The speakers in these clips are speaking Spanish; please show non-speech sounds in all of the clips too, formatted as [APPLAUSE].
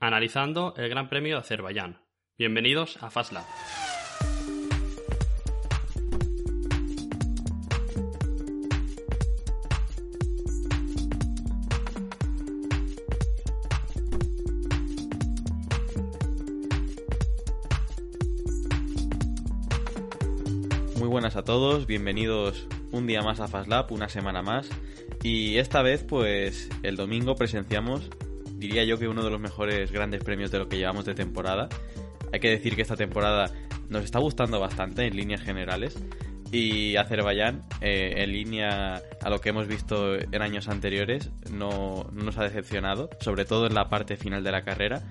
analizando el Gran Premio de Azerbaiyán. Bienvenidos a FastLab. Muy buenas a todos, bienvenidos un día más a FastLab, una semana más. Y esta vez, pues, el domingo presenciamos, diría yo que uno de los mejores grandes premios de lo que llevamos de temporada. Hay que decir que esta temporada nos está gustando bastante en líneas generales. Y Azerbaiyán, eh, en línea a lo que hemos visto en años anteriores, no, no nos ha decepcionado, sobre todo en la parte final de la carrera.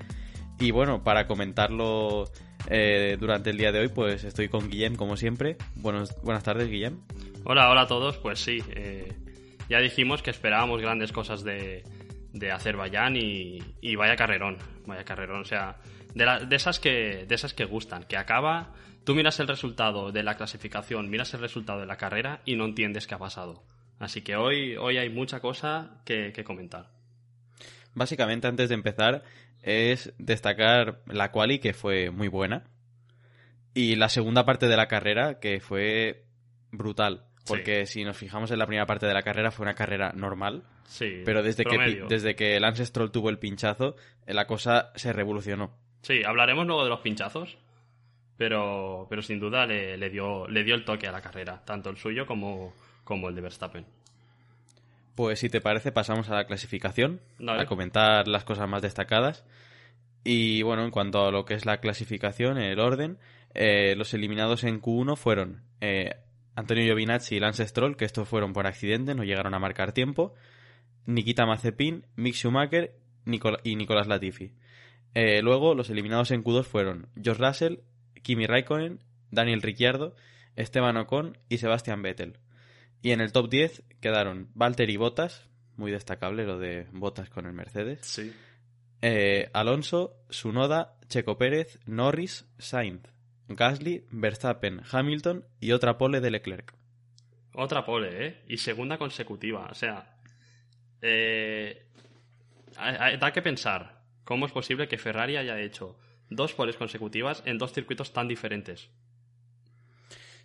Y bueno, para comentarlo eh, durante el día de hoy, pues estoy con Guillem, como siempre. Buenos, buenas tardes, Guillem. Hola, hola a todos. Pues sí, eh, ya dijimos que esperábamos grandes cosas de, de Azerbaiyán y, y vaya carrerón, vaya carrerón. O sea, de, la- de, esas que, de esas que gustan, que acaba, tú miras el resultado de la clasificación, miras el resultado de la carrera y no entiendes qué ha pasado. Así que hoy, hoy hay mucha cosa que, que comentar. Básicamente, antes de empezar, es destacar la quali, que fue muy buena. Y la segunda parte de la carrera, que fue brutal. Porque si nos fijamos en la primera parte de la carrera, fue una carrera normal. Sí, Pero desde que, desde que Lance Stroll tuvo el pinchazo, eh, la cosa se revolucionó. Sí, hablaremos luego de los pinchazos, pero, pero sin duda le, le dio, le dio el toque a la carrera, tanto el suyo como, como el de Verstappen. Pues si te parece, pasamos a la clasificación, Dale. a comentar las cosas más destacadas. Y bueno, en cuanto a lo que es la clasificación, el orden, eh, los eliminados en Q1 fueron eh, Antonio Giovinazzi y Lance Stroll, que estos fueron por accidente, no llegaron a marcar tiempo, Nikita Mazepin, Mick Schumacher Nicol- y Nicolás Latifi. Eh, luego, los eliminados en Q2 fueron George Russell, Kimi Raikkonen, Daniel Ricciardo, Esteban Ocon y Sebastian Vettel. Y en el top 10 quedaron Valtteri Bottas, muy destacable lo de Bottas con el Mercedes, Sí. eh, Alonso, Sunoda, Checo Pérez, Norris, Sainz, Gasly, Verstappen, Hamilton y otra pole de Leclerc. Otra pole, ¿eh? Y segunda consecutiva. O sea, eh, da que pensar cómo es posible que Ferrari haya hecho dos poles consecutivas en dos circuitos tan diferentes.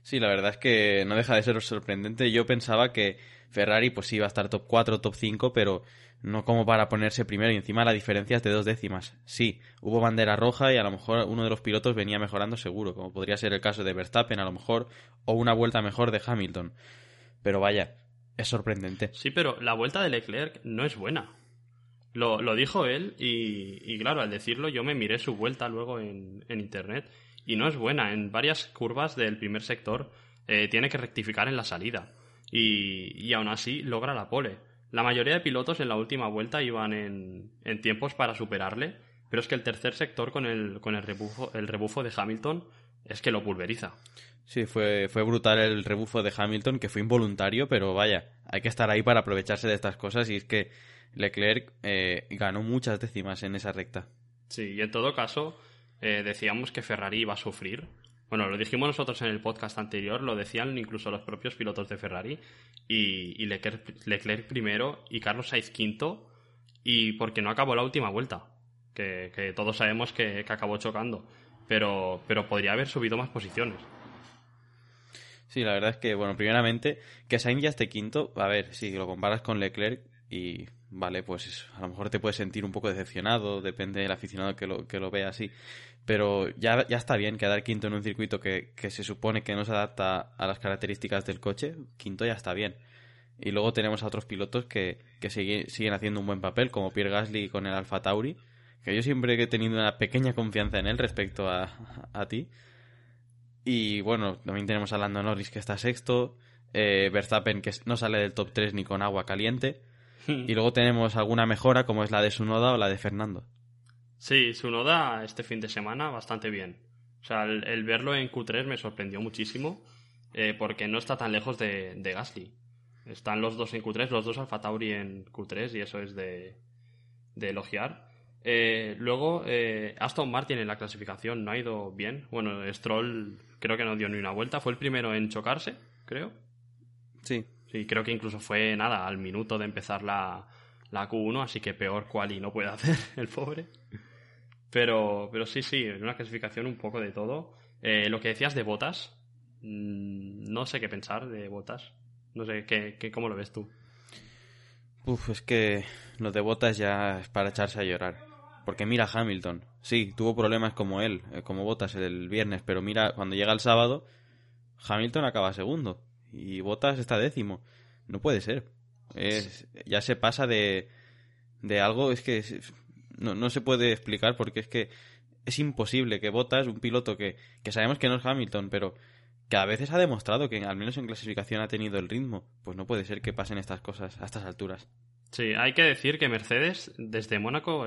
Sí, la verdad es que no deja de ser sorprendente. Yo pensaba que Ferrari pues iba a estar top 4, top 5, pero no como para ponerse primero y encima la diferencia es de dos décimas. Sí, hubo bandera roja y a lo mejor uno de los pilotos venía mejorando seguro, como podría ser el caso de Verstappen a lo mejor, o una vuelta mejor de Hamilton. Pero vaya, es sorprendente. Sí, pero la vuelta de Leclerc no es buena. Lo, dijo él y, claro, al decirlo yo me miré su vuelta luego en internet y no es buena. En varias curvas del primer sector eh, tiene que rectificar en la salida y, y aún así logra la pole. La mayoría de pilotos en la última vuelta iban en, en tiempos para superarle, pero es que el tercer sector con el, con el, rebufo, el rebufo de Hamilton es que lo pulveriza. Sí, fue, fue brutal el rebufo de Hamilton, que fue involuntario, pero vaya, hay que estar ahí para aprovecharse de estas cosas y es que Leclerc eh, ganó muchas décimas en esa recta. Sí, y en todo caso, eh, decíamos que Ferrari iba a sufrir. Bueno, lo dijimos nosotros en el podcast anterior, lo decían incluso los propios pilotos de Ferrari. Y, Leclerc primero y Carlos Sainz quinto. Y porque no acabó la última vuelta. Que, que todos sabemos que, que acabó chocando. Pero, pero podría haber subido más posiciones. Sí, la verdad es que, bueno, primeramente, que Sainz ya esté quinto, a ver, si lo comparas con Leclerc y, vale, pues a lo mejor te puedes sentir un poco decepcionado, depende del aficionado que lo, que lo vea así, pero ya, ya está bien quedar quinto en un circuito que, que se supone que no se adapta a las características del coche, quinto ya está bien. Y luego tenemos a otros pilotos que, que sigue- siguen haciendo un buen papel, como Pierre Gasly con el Alfa Tauri, que yo siempre he tenido una pequeña confianza en él respecto a, a ti. Y bueno, también tenemos a Lando Norris que está sexto, eh, Verstappen que no sale del top 3 ni con agua caliente. Y luego tenemos alguna mejora como es la de Sunoda o la de Fernando. Sí, Sunoda este fin de semana bastante bien. O sea, el, el verlo en Q3 me sorprendió muchísimo eh, porque no está tan lejos de, de Gasly. Están los dos en Q3, los dos Alfa Tauri en Q3 y eso es de, de elogiar. Eh, luego, eh, Aston Martin en la clasificación no ha ido bien. Bueno, Stroll creo que no dio ni una vuelta. Fue el primero en chocarse, creo. Sí. Sí, creo que incluso fue nada, al minuto de empezar la, la Q1, así que peor quali no puede [LAUGHS] hacer el pobre. Pero, pero sí, sí, en una clasificación un poco de todo. Eh, lo que decías de botas, mm, no sé qué pensar de botas. No sé, ¿qué, qué, ¿cómo lo ves tú? Uf, es que lo de botas ya es para echarse a llorar. Porque mira Hamilton, sí, tuvo problemas como él, eh, como botas el viernes, pero mira, cuando llega el sábado, Hamilton acaba segundo y Botas está décimo. No puede ser. Es, ya se pasa de, de algo, es que no, no se puede explicar porque es que es imposible que Botas, un piloto que, que sabemos que no es Hamilton, pero que a veces ha demostrado que al menos en clasificación ha tenido el ritmo. Pues no puede ser que pasen estas cosas a estas alturas. Sí, hay que decir que Mercedes desde Mónaco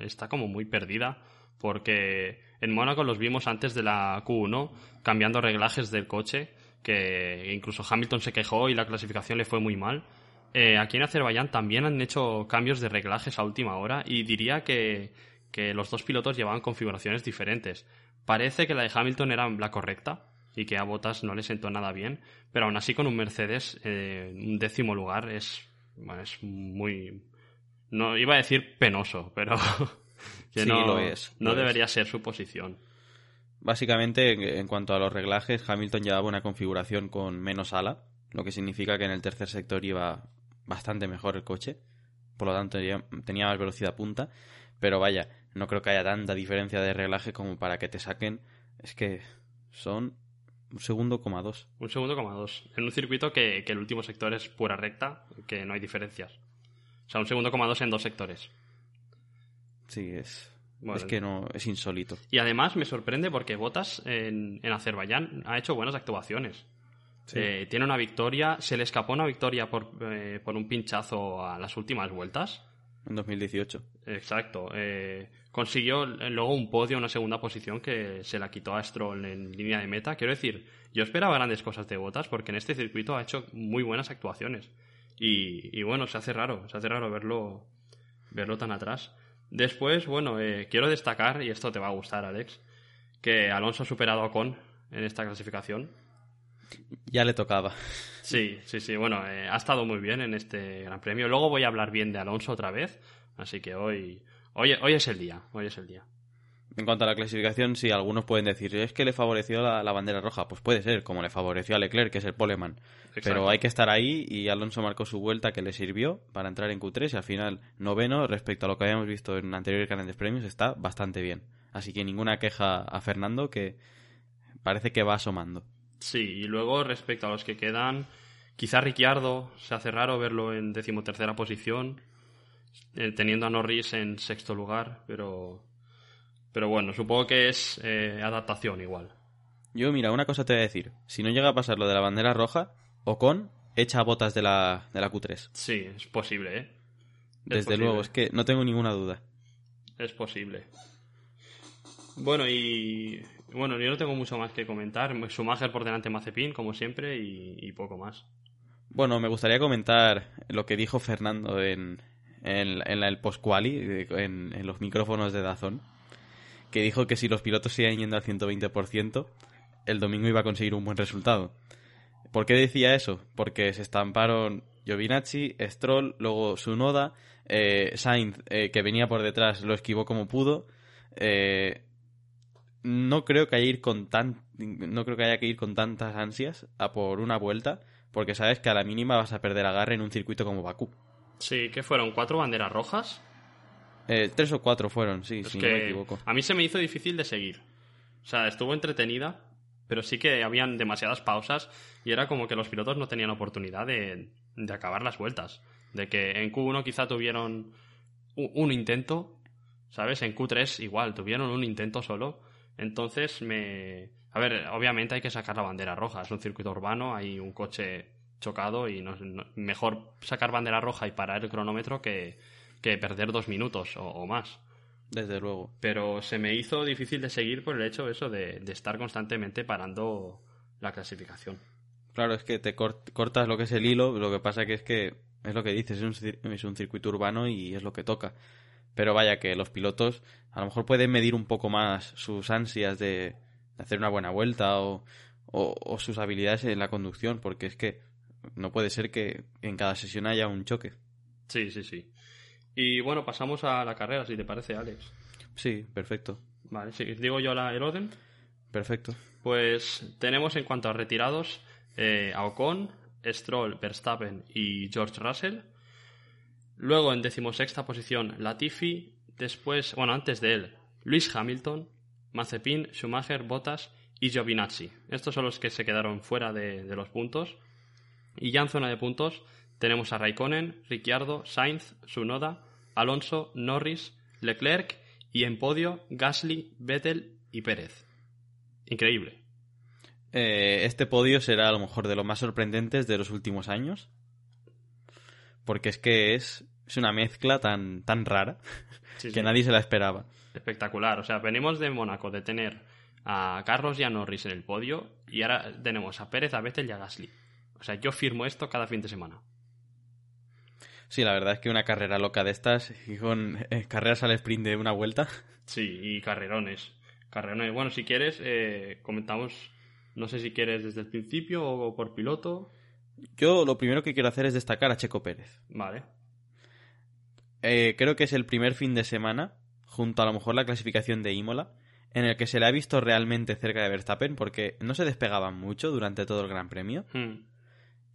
está como muy perdida porque en Mónaco los vimos antes de la Q1 cambiando reglajes del coche que incluso Hamilton se quejó y la clasificación le fue muy mal. Eh, aquí en Azerbaiyán también han hecho cambios de reglajes a última hora y diría que, que los dos pilotos llevaban configuraciones diferentes. Parece que la de Hamilton era la correcta, y que a Bottas no le sentó nada bien, pero aún así con un Mercedes eh, un décimo lugar es, bueno, es muy... No, iba a decir penoso, pero [LAUGHS] que no, lo es, no debería ser su posición. Básicamente, en cuanto a los reglajes, Hamilton llevaba una configuración con menos ala, lo que significa que en el tercer sector iba bastante mejor el coche, por lo tanto tenía más velocidad punta, pero vaya, no creo que haya tanta diferencia de reglaje como para que te saquen, es que son un segundo coma dos. Un segundo coma dos. En un circuito que, el último sector es pura recta, que no hay diferencias. O sea, un segundo coma dos en dos sectores. Sí, es. Es que no, es insólito. Y además me sorprende porque Botas en, en Azerbaiyán ha hecho buenas actuaciones. Eh, tiene una victoria, se le escapó una victoria por, eh, por un pinchazo a las últimas vueltas. En 2018. Exacto. Eh, consiguió luego un podio, una segunda posición que se la quitó a Stroll en línea de meta. Quiero decir, yo esperaba grandes cosas de Botas porque en este circuito ha hecho muy buenas actuaciones. Y, bueno, se hace raro, se hace raro verlo, verlo tan atrás. Después, bueno, eh, quiero destacar, y esto te va a gustar, Alex, que Alonso ha superado a Con en esta clasificación. Ya le tocaba. Sí, sí, sí. Bueno, eh, ha estado muy bien en este Gran Premio. Luego voy a hablar bien de Alonso otra vez. Así que hoy, Hoy, hoy es el día, hoy es el día. En cuanto a la clasificación, sí, algunos pueden decir, es que le favoreció la, bandera roja. Pues puede ser, como le favoreció a Leclerc, que es el poleman. Pero hay que estar ahí y Alonso marcó su vuelta que le sirvió para entrar en Q3 y al final noveno, respecto a lo que habíamos visto en anteriores grandes premios, está bastante bien. Así que ninguna queja a Fernando, que parece que va asomando. Sí, y luego respecto a los que quedan, quizá Ricciardo, se hace raro verlo en decimotercera posición. Eh, teniendo a Norris en sexto lugar, pero, pero bueno, supongo que es eh, adaptación igual. Yo, mira, una cosa te voy a decir. Si no llega a pasar lo de la bandera roja, Ocon echa botas de la, de la Q3. Sí, es posible, ¿eh? Desde luego, es que no tengo ninguna duda. Es posible. Bueno, y bueno, yo no tengo mucho más que comentar. Schumacher por delante Mazepin, como siempre, y, y poco más. Bueno, me gustaría comentar lo que dijo Fernando en, en, en el post-quali, en, en, los micrófonos de Dazón, que dijo que si los pilotos siguen yendo al 120%, el domingo iba a conseguir un buen resultado. ¿Por qué decía eso? Porque se estamparon Giovinazzi, Stroll, luego Sunoda, eh, Sainz, eh, que venía por detrás, lo esquivó como pudo. Eh, no creo que haya ir con tan, no creo que haya que ir con tantas ansias a por una vuelta, porque sabes que a la mínima vas a perder agarre en un circuito como Bakú. Sí, ¿qué fueron? ¿Cuatro banderas rojas? Eh, tres o cuatro fueron, sí, si no me equivoco. A mí se me hizo difícil de seguir. O sea, estuvo entretenida, pero sí que habían demasiadas pausas y era como que los pilotos no tenían oportunidad de, de acabar las vueltas. De que en Q1 quizá tuvieron un, intento, ¿sabes? En Q3 igual, tuvieron un intento solo. Entonces me... A ver, obviamente hay que sacar la bandera roja. Es un circuito urbano, hay un coche chocado y no, mejor sacar bandera roja y parar el cronómetro que, que perder dos minutos o, más. Desde luego. Pero se me hizo difícil de seguir por el hecho eso de, de estar constantemente parando la clasificación. Claro, es que te cortas lo que es el hilo, lo que pasa que es que es lo que dices, es un, es un circuito urbano y es lo que toca. Pero vaya que los pilotos a lo mejor pueden medir un poco más sus ansias de, hacer una buena vuelta o, o, sus habilidades en la conducción, porque es que no puede ser que en cada sesión haya un choque. Sí, sí, sí. Y bueno, pasamos a la carrera, si te parece, Alex. Sí, perfecto. Vale, si digo yo la, el orden. Perfecto. Pues tenemos en cuanto a retirados eh, a Ocon, Stroll, Verstappen y George Russell. Luego en decimosexta posición Latifi. Después, bueno, antes de él, Luis Hamilton, Mazepin, Schumacher, Bottas y Giovinazzi. Estos son los que se quedaron fuera de, de los puntos. Y ya en zona de puntos tenemos a Raikkonen, Ricciardo, Sainz, Sunoda, Alonso, Norris, Leclerc y en podio Gasly, Vettel y Pérez. Increíble. Eh, este podio será a lo mejor de los más sorprendentes de los últimos años. Porque es que es, es una mezcla tan, tan rara Sí, [LAUGHS] que sí. nadie se la esperaba. Espectacular. O sea, venimos de Mónaco de tener a Carlos y a Norris en el podio y ahora tenemos a Pérez, a Vettel y a Gasly. O sea, yo firmo esto cada fin de semana. Sí, la verdad es que una carrera loca de estas y con eh, carreras al sprint de una vuelta. Sí, y carrerones. Carrerones. Bueno, si quieres, eh, comentamos, no sé si quieres desde el principio o por piloto. Yo lo primero que quiero hacer es destacar a Checo Pérez. Vale. Eh, creo que es el primer fin de semana, junto a lo mejor la clasificación de Imola, en el que se le ha visto realmente cerca de Verstappen porque no se despegaban mucho durante todo el Gran Premio. Hmm.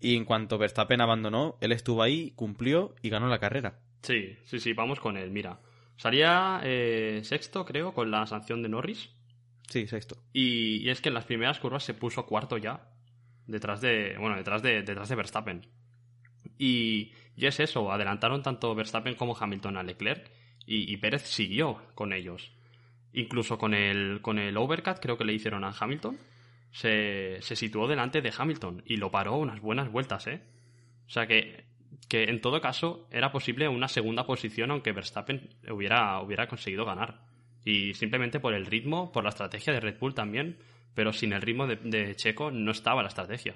Y en cuanto Verstappen abandonó, él estuvo ahí, cumplió y ganó la carrera. Sí, sí, sí, vamos con él. Mira, salía eh, sexto, creo, con la sanción de Norris. Sí, sexto. Y, y es que en las primeras curvas se puso cuarto ya. Detrás de. Bueno, detrás de, detrás de Verstappen. Y, y es eso, adelantaron tanto Verstappen como Hamilton a Leclerc. Y, y Pérez siguió con ellos. Incluso con el, con el overcut, creo que le hicieron a Hamilton. Se, se situó delante de Hamilton y lo paró unas buenas vueltas, ¿eh? O sea que, que en todo caso era posible una segunda posición aunque Verstappen hubiera, hubiera conseguido ganar. Y simplemente por el ritmo, por la estrategia de Red Bull también, pero sin el ritmo de, de Checo no estaba la estrategia.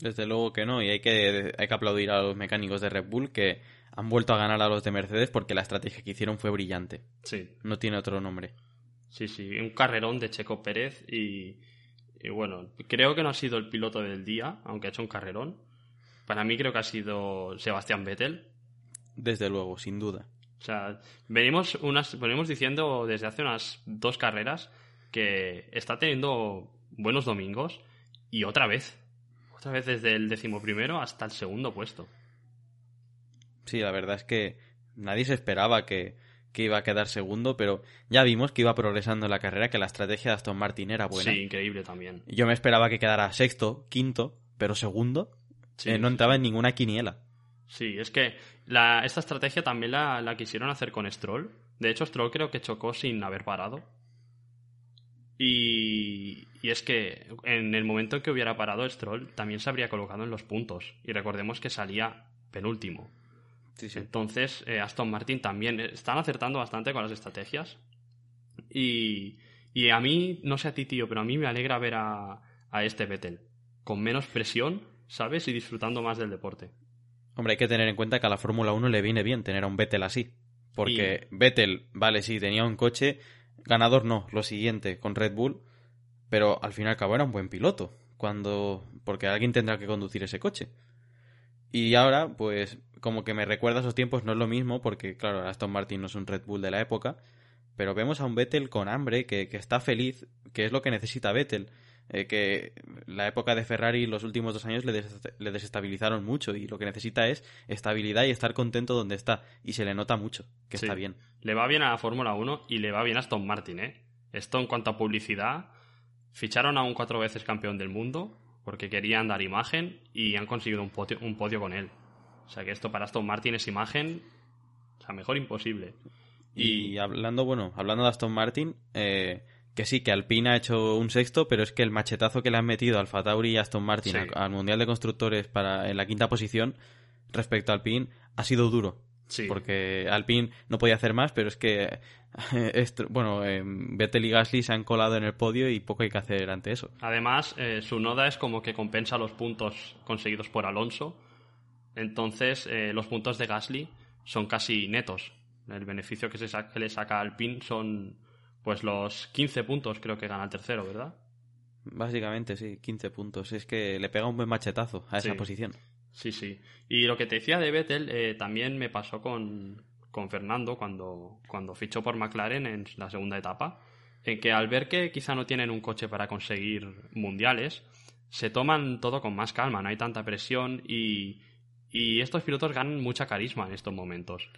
Desde luego que no, y hay que, hay que aplaudir a los mecánicos de Red Bull que han vuelto a ganar a los de Mercedes porque la estrategia que hicieron fue brillante. Sí, No tiene otro nombre. sí, sí. Un carrerón de Checo Pérez y, y bueno, creo que no ha sido el piloto del día, aunque ha hecho un carrerón. Para mí creo que ha sido Sebastián Vettel. Desde luego, sin duda. O sea, venimos, unas, venimos diciendo desde hace unas dos carreras que está teniendo buenos domingos y otra vez. Otra vez desde el decimoprimero hasta el segundo puesto. Sí, la verdad es que nadie se esperaba que, que iba a quedar segundo, pero ya vimos que iba progresando en la carrera, que la estrategia de Aston Martin era buena. Sí, increíble también. Yo me esperaba que quedara sexto, quinto, pero segundo Sí, eh, no sí, entraba en ninguna quiniela. Sí, es que la, esta estrategia también la, la quisieron hacer con Stroll. De hecho, Stroll creo que chocó sin haber parado. Y, y es que en el momento en que hubiera parado Stroll, también se habría colocado en los puntos. Y recordemos que salía penúltimo. Sí, sí. Entonces, eh, Aston Martin también eh, están acertando bastante con las estrategias. Y, y a mí, no sé a ti, tío, pero a mí me alegra ver a, a este Vettel con menos presión, ¿sabes? Y disfrutando más del deporte. Hombre, hay que tener en cuenta que a la Fórmula 1 le viene bien tener a un Vettel así. Porque Vettel, vale, sí, tenía un coche, ganador no, lo siguiente, con Red Bull, pero al fin y al cabo era un buen piloto. Cuando. Porque alguien tendrá que conducir ese coche. Y ahora, pues, como que me recuerda a esos tiempos, no es lo mismo, porque, claro, Aston Martin no es un Red Bull de la época, pero vemos a un Vettel con hambre, que, que está feliz, que es lo que necesita Vettel. Eh, que la época de Ferrari los últimos dos años le, des- le desestabilizaron mucho y lo que necesita es estabilidad y estar contento donde está. Y se le nota mucho que Sí. está bien. Le va bien a la Fórmula 1 y le va bien a Aston Martin, ¿eh? Esto en cuanto a publicidad, ficharon a un cuatro veces campeón del mundo porque querían dar imagen y han conseguido un podio, un podio con él. O sea que esto para Aston Martin es imagen, o sea, mejor imposible. Y, hablando, bueno, hablando de Aston Martin, eh, que sí, que Alpine ha hecho un sexto, pero es que el machetazo que le han metido Alfa Tauri y Aston Martin Sí. al, al Mundial de Constructores para en la quinta posición respecto a Alpine ha sido duro. Sí. Porque Alpine no podía hacer más, pero es que [LAUGHS] bueno, eh, Vettel y Gasly se han colado en el podio y poco hay que hacer ante eso. Además, eh, su noda es como que compensa los puntos conseguidos por Alonso. Entonces, eh, los puntos de Gasly son casi netos. El beneficio que, se sa- que le saca al PIN son pues los 15 puntos creo que gana el tercero, ¿verdad? Básicamente, sí, 15 puntos. Es que le pega un buen machetazo a esa Sí. posición. Sí, sí. Y lo que te decía de Vettel eh, también me pasó con, con Fernando cuando, cuando fichó por McLaren en la segunda etapa, en que al ver que quizá no tienen un coche para conseguir mundiales, se toman todo con más calma, no hay tanta presión y, y estos pilotos ganan mucha carisma en estos momentos.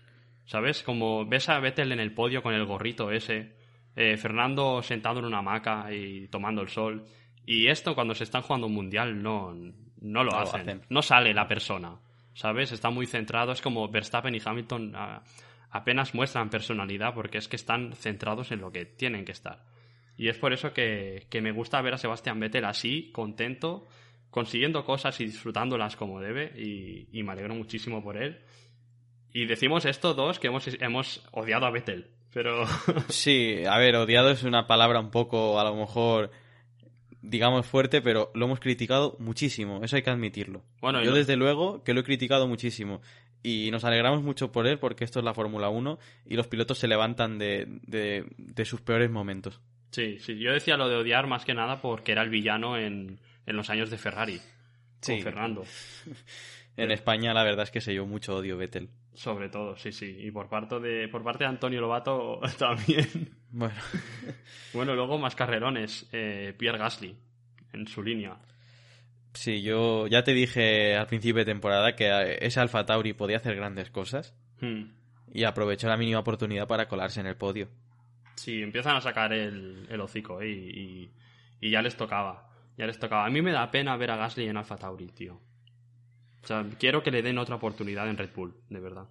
¿Sabes? Como ves a Vettel en el podio con el gorrito ese, eh, Fernando sentado en una hamaca y tomando el sol. Y esto cuando se están jugando un mundial no, no lo, hacen. No sale la persona. ¿Sabes? Está muy centrado. Es como Verstappen y Hamilton apenas muestran personalidad porque es que están centrados en lo que tienen que estar. Y es por eso que, que me gusta ver a Sebastián Vettel así, contento, consiguiendo cosas y disfrutándolas como debe. Y, y me alegro muchísimo por él. Y decimos esto dos que hemos, hemos odiado a Vettel. Pero. [LAUGHS] sí, a ver, odiado es una palabra un poco, a lo mejor, digamos fuerte, pero lo hemos criticado muchísimo, eso hay que admitirlo. Bueno, Yo, desde luego, que lo he criticado muchísimo. Y nos alegramos mucho por él porque esto es la Fórmula 1 y los pilotos se levantan de, de, sus peores momentos. Sí, sí, yo decía lo de odiar más que nada porque era el villano en, en los años de Ferrari. Con Fernando. [LAUGHS] en España la verdad es que se llevó mucho odio Vettel. Sobre todo, sí, sí. Y por parte de, por parte de Antonio Lobato [LAUGHS] también. Bueno. [LAUGHS] bueno, luego más carrerones. Eh, Pierre Gasly, en su línea. Sí, yo ya te dije al principio de temporada que ese Alfa Tauri podía hacer grandes cosas. Hmm. Y aprovechó la mínima oportunidad para colarse en el podio. Sí, empiezan a sacar el, el hocico eh, y, y ya les tocaba. Ya les tocaba. A mí me da pena ver a Gasly en Alfa Tauri, tío. O sea, quiero que le den otra oportunidad en Red Bull, de verdad.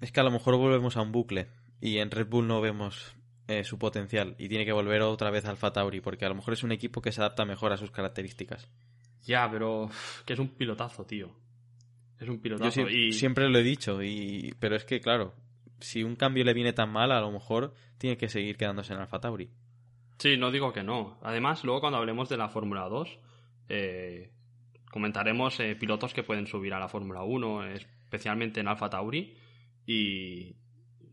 Es que a lo mejor volvemos a un bucle y en Red Bull no vemos eh, su potencial y tiene que volver otra vez al Tauri porque a lo mejor es un equipo que se adapta mejor a sus características. Ya, pero que es un pilotazo, tío. Es un pilotazo. y... Siempre lo he dicho, y... pero es que, claro, si un cambio le viene tan mal, a lo mejor tiene que seguir quedándose en Alfa Tauri. Sí, no digo que no. Además, luego cuando hablemos de la Fórmula 2, eh, comentaremos eh, pilotos que pueden subir a la Fórmula 1, especialmente en Alfa Tauri. Y,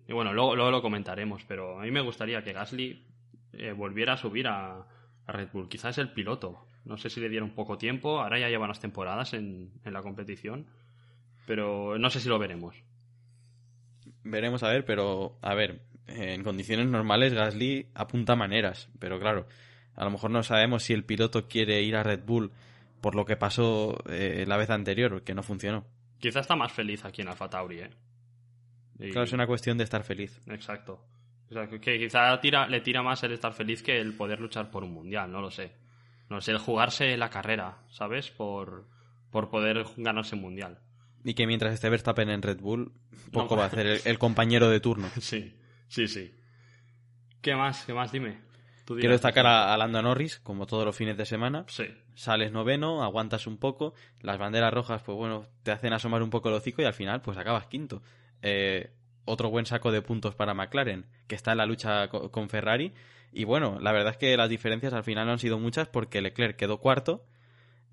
bueno, luego, lo comentaremos, pero a mí me gustaría que Gasly eh, volviera a subir a, Red Bull. Quizás es el piloto. No sé si le dieron poco tiempo, ahora ya lleva unas temporadas en, en la competición, pero no sé si lo veremos. Veremos a ver, pero a ver, en condiciones normales Gasly apunta maneras, pero claro, a lo mejor no sabemos si el piloto quiere ir a Red Bull por lo que pasó eh, la vez anterior, que no funcionó. Quizá está más feliz aquí en Alfa Tauri, ¿eh? Claro, es una cuestión de estar feliz. Exacto. O sea, que quizá tira, le tira más el estar feliz que el poder luchar por un mundial, no lo sé. No sé, el jugarse la carrera, ¿sabes? Por, por poder ganarse un mundial. Y que mientras esté Verstappen en Red Bull, poco va a [LAUGHS] hacer el, compañero de turno. Sí, sí, sí. ¿Qué más? ¿Qué más? Dime. Quiero destacar a, Lando Norris, como todos los fines de semana. Sí. Sales noveno, aguantas un poco, las banderas rojas, pues bueno, te hacen asomar un poco el hocico y al final, pues acabas quinto. Eh, otro buen saco de puntos para McLaren, que está en la lucha con Ferrari. Y bueno, la verdad es que las diferencias al final no han sido muchas porque Leclerc quedó cuarto,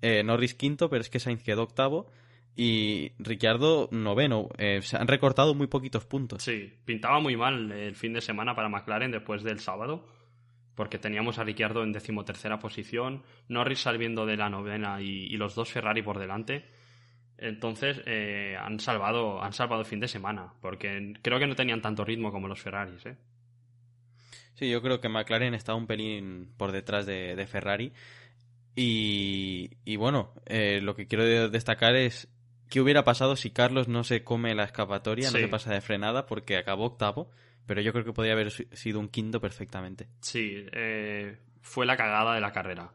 eh, Norris quinto, pero es que Sainz quedó octavo y Ricciardo noveno. Eh, se han recortado muy poquitos puntos. Sí, pintaba muy mal el fin de semana para McLaren después del sábado porque teníamos a Ricciardo en decimotercera posición, Norris saliendo de la novena y, los dos Ferrari por delante. Entonces eh, han salvado han salvado el fin de semana, porque creo que no tenían tanto ritmo como los Ferraris. ¿eh? Sí, yo creo que McLaren está un pelín por detrás de, Ferrari. Y, bueno, eh, lo que quiero destacar es qué hubiera pasado si Carlos no se come la escapatoria, no se pasa de frenada, porque acabó octavo pero yo creo que podría haber sido un quinto perfectamente. Sí, eh, fue la cagada de la carrera.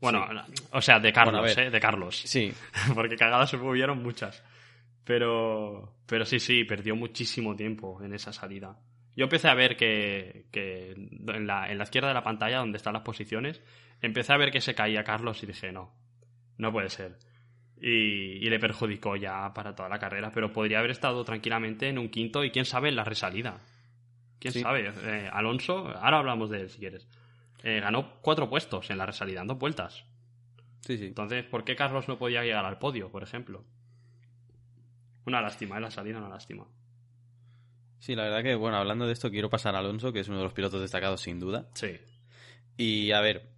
Bueno, o sea, de Carlos, ¿eh? De Carlos. Sí. [LAUGHS] Porque cagadas se hubieron muchas. Pero, pero sí, sí, perdió muchísimo tiempo en esa salida. Yo empecé a ver que, que en, la, en la izquierda de la pantalla, donde están las posiciones, empecé a ver que se caía Carlos y dije, no, no puede ser. Y, y, le perjudicó ya para toda la carrera, pero podría haber estado tranquilamente en un quinto y quién sabe en la resalida. ¿Quién sabe? Eh, Alonso, ahora hablamos de él si quieres. Eh, ganó cuatro puestos en la resalida, en dos vueltas. Sí, sí. Entonces, ¿por qué Carlos no podía llegar al podio, por ejemplo? Una lástima, en ¿eh? la salida una lástima. Sí, la verdad que, bueno, hablando de esto, quiero pasar a Alonso, que es uno de los pilotos destacados sin duda. Sí. Y a ver,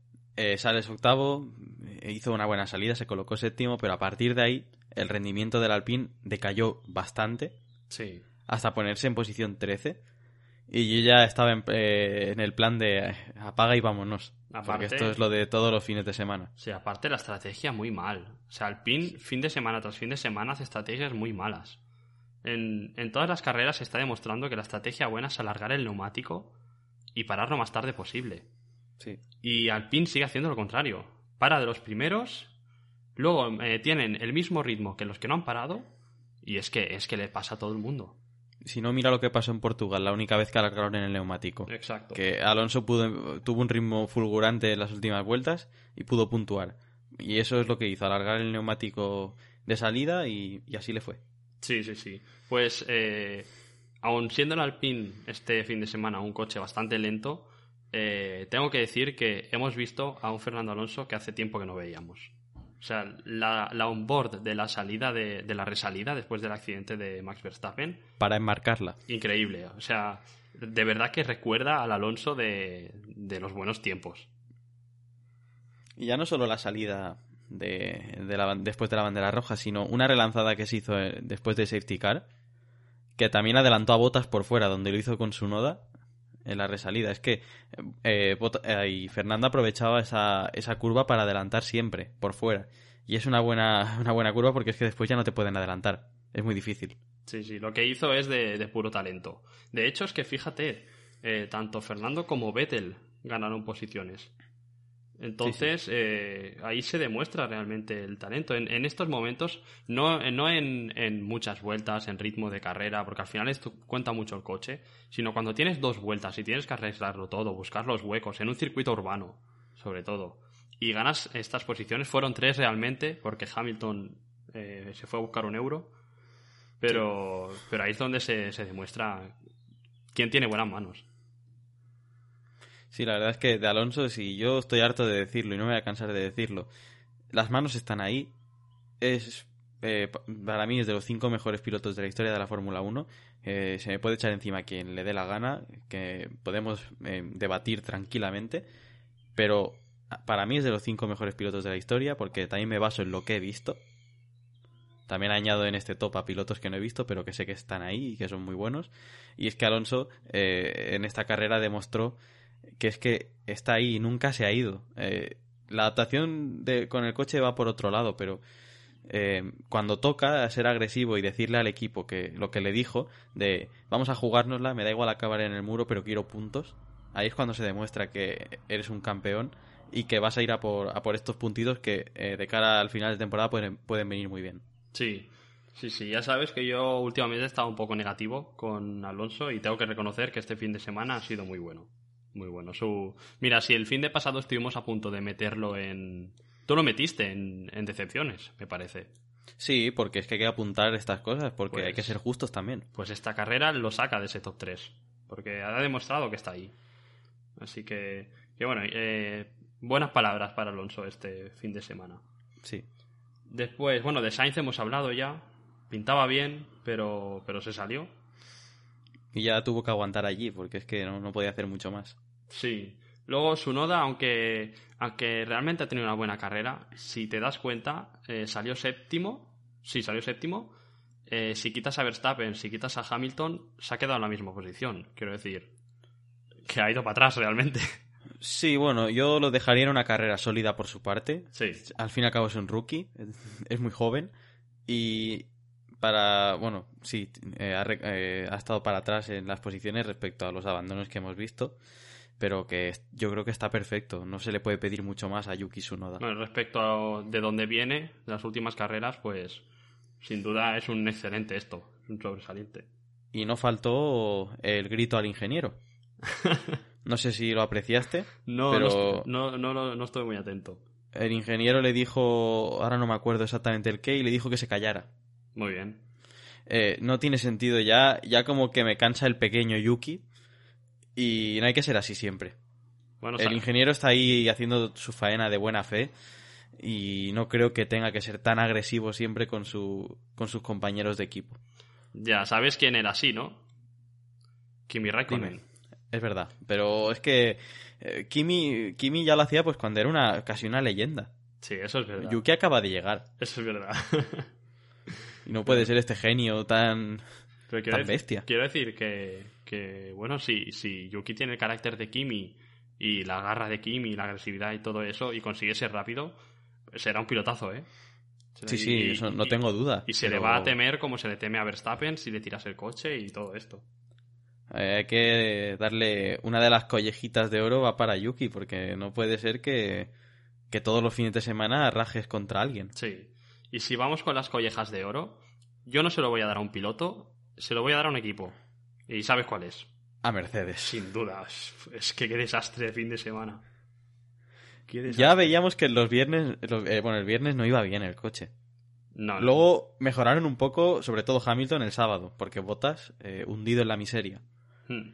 sales octavo, hizo una buena salida, se colocó séptimo, pero a partir de ahí el rendimiento del Alpine decayó bastante Sí. hasta ponerse en posición 13. Y yo ya estaba en, eh, en el plan de eh, apaga y vámonos. Aparte- Porque esto es lo de todos los fines de semana. Sí, aparte la estrategia muy mal. O sea, Alpine fin de semana tras fin de semana hace estrategias muy malas. En, en todas las carreras se está demostrando que la estrategia buena es alargar el neumático y parar lo más tarde posible. Sí. Y Alpine sigue haciendo lo contrario. Para de los primeros, luego eh, tienen el mismo ritmo que los que no han parado y es que es que le pasa a todo el mundo. Si no, mira lo que pasó en Portugal, la única vez que alargaron en el neumático. Exacto. Que Alonso pudo, tuvo un ritmo fulgurante en las últimas vueltas y pudo puntuar. Y eso es lo que hizo, alargar el neumático de salida y, y así le fue. Sí, sí, sí. Pues, eh, aun siendo el Alpine este fin de semana un coche bastante lento, eh, tengo que decir que hemos visto a un Fernando Alonso que hace tiempo que no veíamos. O sea, la, la onboard de la salida de, de la resalida después del accidente de Max Verstappen, Para enmarcarla. increíble. O sea, de verdad que recuerda al Alonso de, de los buenos tiempos. Y ya no solo la salida de, después de la bandera roja, sino una relanzada que se hizo eh, después de safety car, que también adelantó a Botas por fuera, donde lo hizo con su noda en la resalida. Es que eh, eh, y Fernando aprovechaba esa, esa curva para adelantar siempre, por fuera. Y es una buena, [LAUGHS] una buena curva porque es que después ya no te pueden adelantar. Es muy difícil. Sí, sí, lo que hizo es de, puro talento. De hecho, es que fíjate, tanto Fernando como Vettel ganaron posiciones. Entonces, eh, ahí se demuestra realmente el talento. En, en estos momentos, no, eh, no en, en muchas vueltas, en ritmo de carrera, porque al final esto cuenta mucho el coche, sino cuando tienes dos vueltas y tienes que arreglarlo todo, buscar los huecos, en un circuito urbano, sobre todo. Y ganas estas posiciones, fueron tres realmente, porque Hamilton eh, se fue a buscar un euro. Pero, pero ahí es donde se, se demuestra quién tiene buenas manos. Sí, la verdad es que de Alonso, si yo estoy harto de decirlo y no me voy a cansar de decirlo, las manos están ahí. Es, eh, pa- para mí, es de los cinco mejores pilotos de la historia de la Fórmula 1. Eh, se me puede echar encima quien le dé la gana, que podemos eh, debatir tranquilamente, pero para mí es de los cinco mejores pilotos de la historia porque también me baso en lo que he visto. También añado en este top a pilotos que no he visto, pero que sé que están ahí y que son muy buenos. Y es que Alonso eh, en esta carrera demostró que es que está ahí y nunca se ha ido. Eh, la adaptación de, con el coche va por otro lado, pero eh, cuando toca ser agresivo y decirle al equipo que lo que le dijo de vamos a jugárnosla, me da igual acabar en el muro, pero quiero puntos, ahí es cuando se demuestra que eres un campeón y que vas a ir a por, a por estos puntitos que eh, de cara al final de temporada pueden, pueden venir muy bien. Sí, sí, sí. Ya sabes que yo últimamente he estado un poco negativo con Alonso y tengo que reconocer que este fin de semana ha sido muy bueno. Muy bueno. Su... Mira, si el fin de pasado estuvimos a punto de meterlo en... Tú lo metiste en, en decepciones, me parece. Sí, porque es que hay que apuntar estas cosas, porque Pues- hay que ser justos también. Pues esta carrera lo saca de ese top 3. Porque ha demostrado que está ahí. Así que, que bueno, eh, buenas palabras para Alonso este fin de semana. Sí. Después, bueno, de Sainz hemos hablado ya. Pintaba bien, pero, pero se salió. Y ya tuvo que aguantar allí, porque es que no, no podía hacer mucho más. Sí. Luego Sunoda, aunque, aunque realmente ha tenido una buena carrera, si te das cuenta, eh, salió séptimo. Sí, salió séptimo. Eh, si quitas a Verstappen, si quitas a Hamilton, se ha quedado en la misma posición. Quiero decir, que ha ido para atrás realmente. [LAUGHS] Sí, bueno, yo lo dejaría en una carrera sólida por su parte. Sí. Al fin y al cabo es un rookie, es muy joven. Y para, bueno, sí, eh, ha, eh, ha estado para atrás en las posiciones respecto a los abandonos que hemos visto. Pero que yo creo que está perfecto. No se le puede pedir mucho más a Yuki Tsunoda. Bueno, respecto a de dónde viene, las últimas carreras, pues sin duda es un excelente esto, un sobresaliente. Y no faltó el grito al ingeniero. [LAUGHS] No sé si lo apreciaste. No, Pero- no, no, no, no estoy muy atento. El ingeniero le dijo, ahora no me acuerdo exactamente el qué, y le dijo que se callara. Muy bien. Eh, no tiene sentido ya, ya como que me cansa el pequeño Yuki y no hay que ser así siempre. Bueno, El ingeniero está ahí haciendo su faena de buena fe y no creo que tenga que ser tan agresivo siempre con, su, con sus compañeros de equipo. ya sabes quién era así, ¿no? Kimi Raikkonen. Dime. Es verdad, pero es que eh, Kimi, Kimi ya lo hacía pues cuando era una, casi una leyenda. Sí, eso es verdad. Yuki acaba de llegar. Eso es verdad. [LAUGHS] Y no puede ser este genio tan, Pero quiero tan decir, bestia. quiero decir que, que, bueno, si, si Yuki tiene el carácter de Kimi y la garra de Kimi, la agresividad y todo eso, y consigue ser rápido, será un pilotazo, ¿eh? Sí, Y- sí, eso no y- tengo duda. Y se le va a temer como se le teme a Verstappen si le tiras el coche y todo esto. eh, hay que darle una de las collejitas de oro va para Yuki, porque no puede ser que, que todos los fines de semana rajes contra alguien. Sí. Y si vamos con las collejas de oro, yo no se lo voy a dar a un piloto, se lo voy a dar a un equipo. ¿Y sabes cuál es? A Mercedes. Sin duda. Es, que qué desastre de fin de semana. Ya veíamos que los viernes, los- eh, bueno, el viernes no iba bien el coche. No, no. Luego mejoraron un poco, sobre todo Hamilton el sábado, porque Bottas eh, hundido en la miseria. Hmm.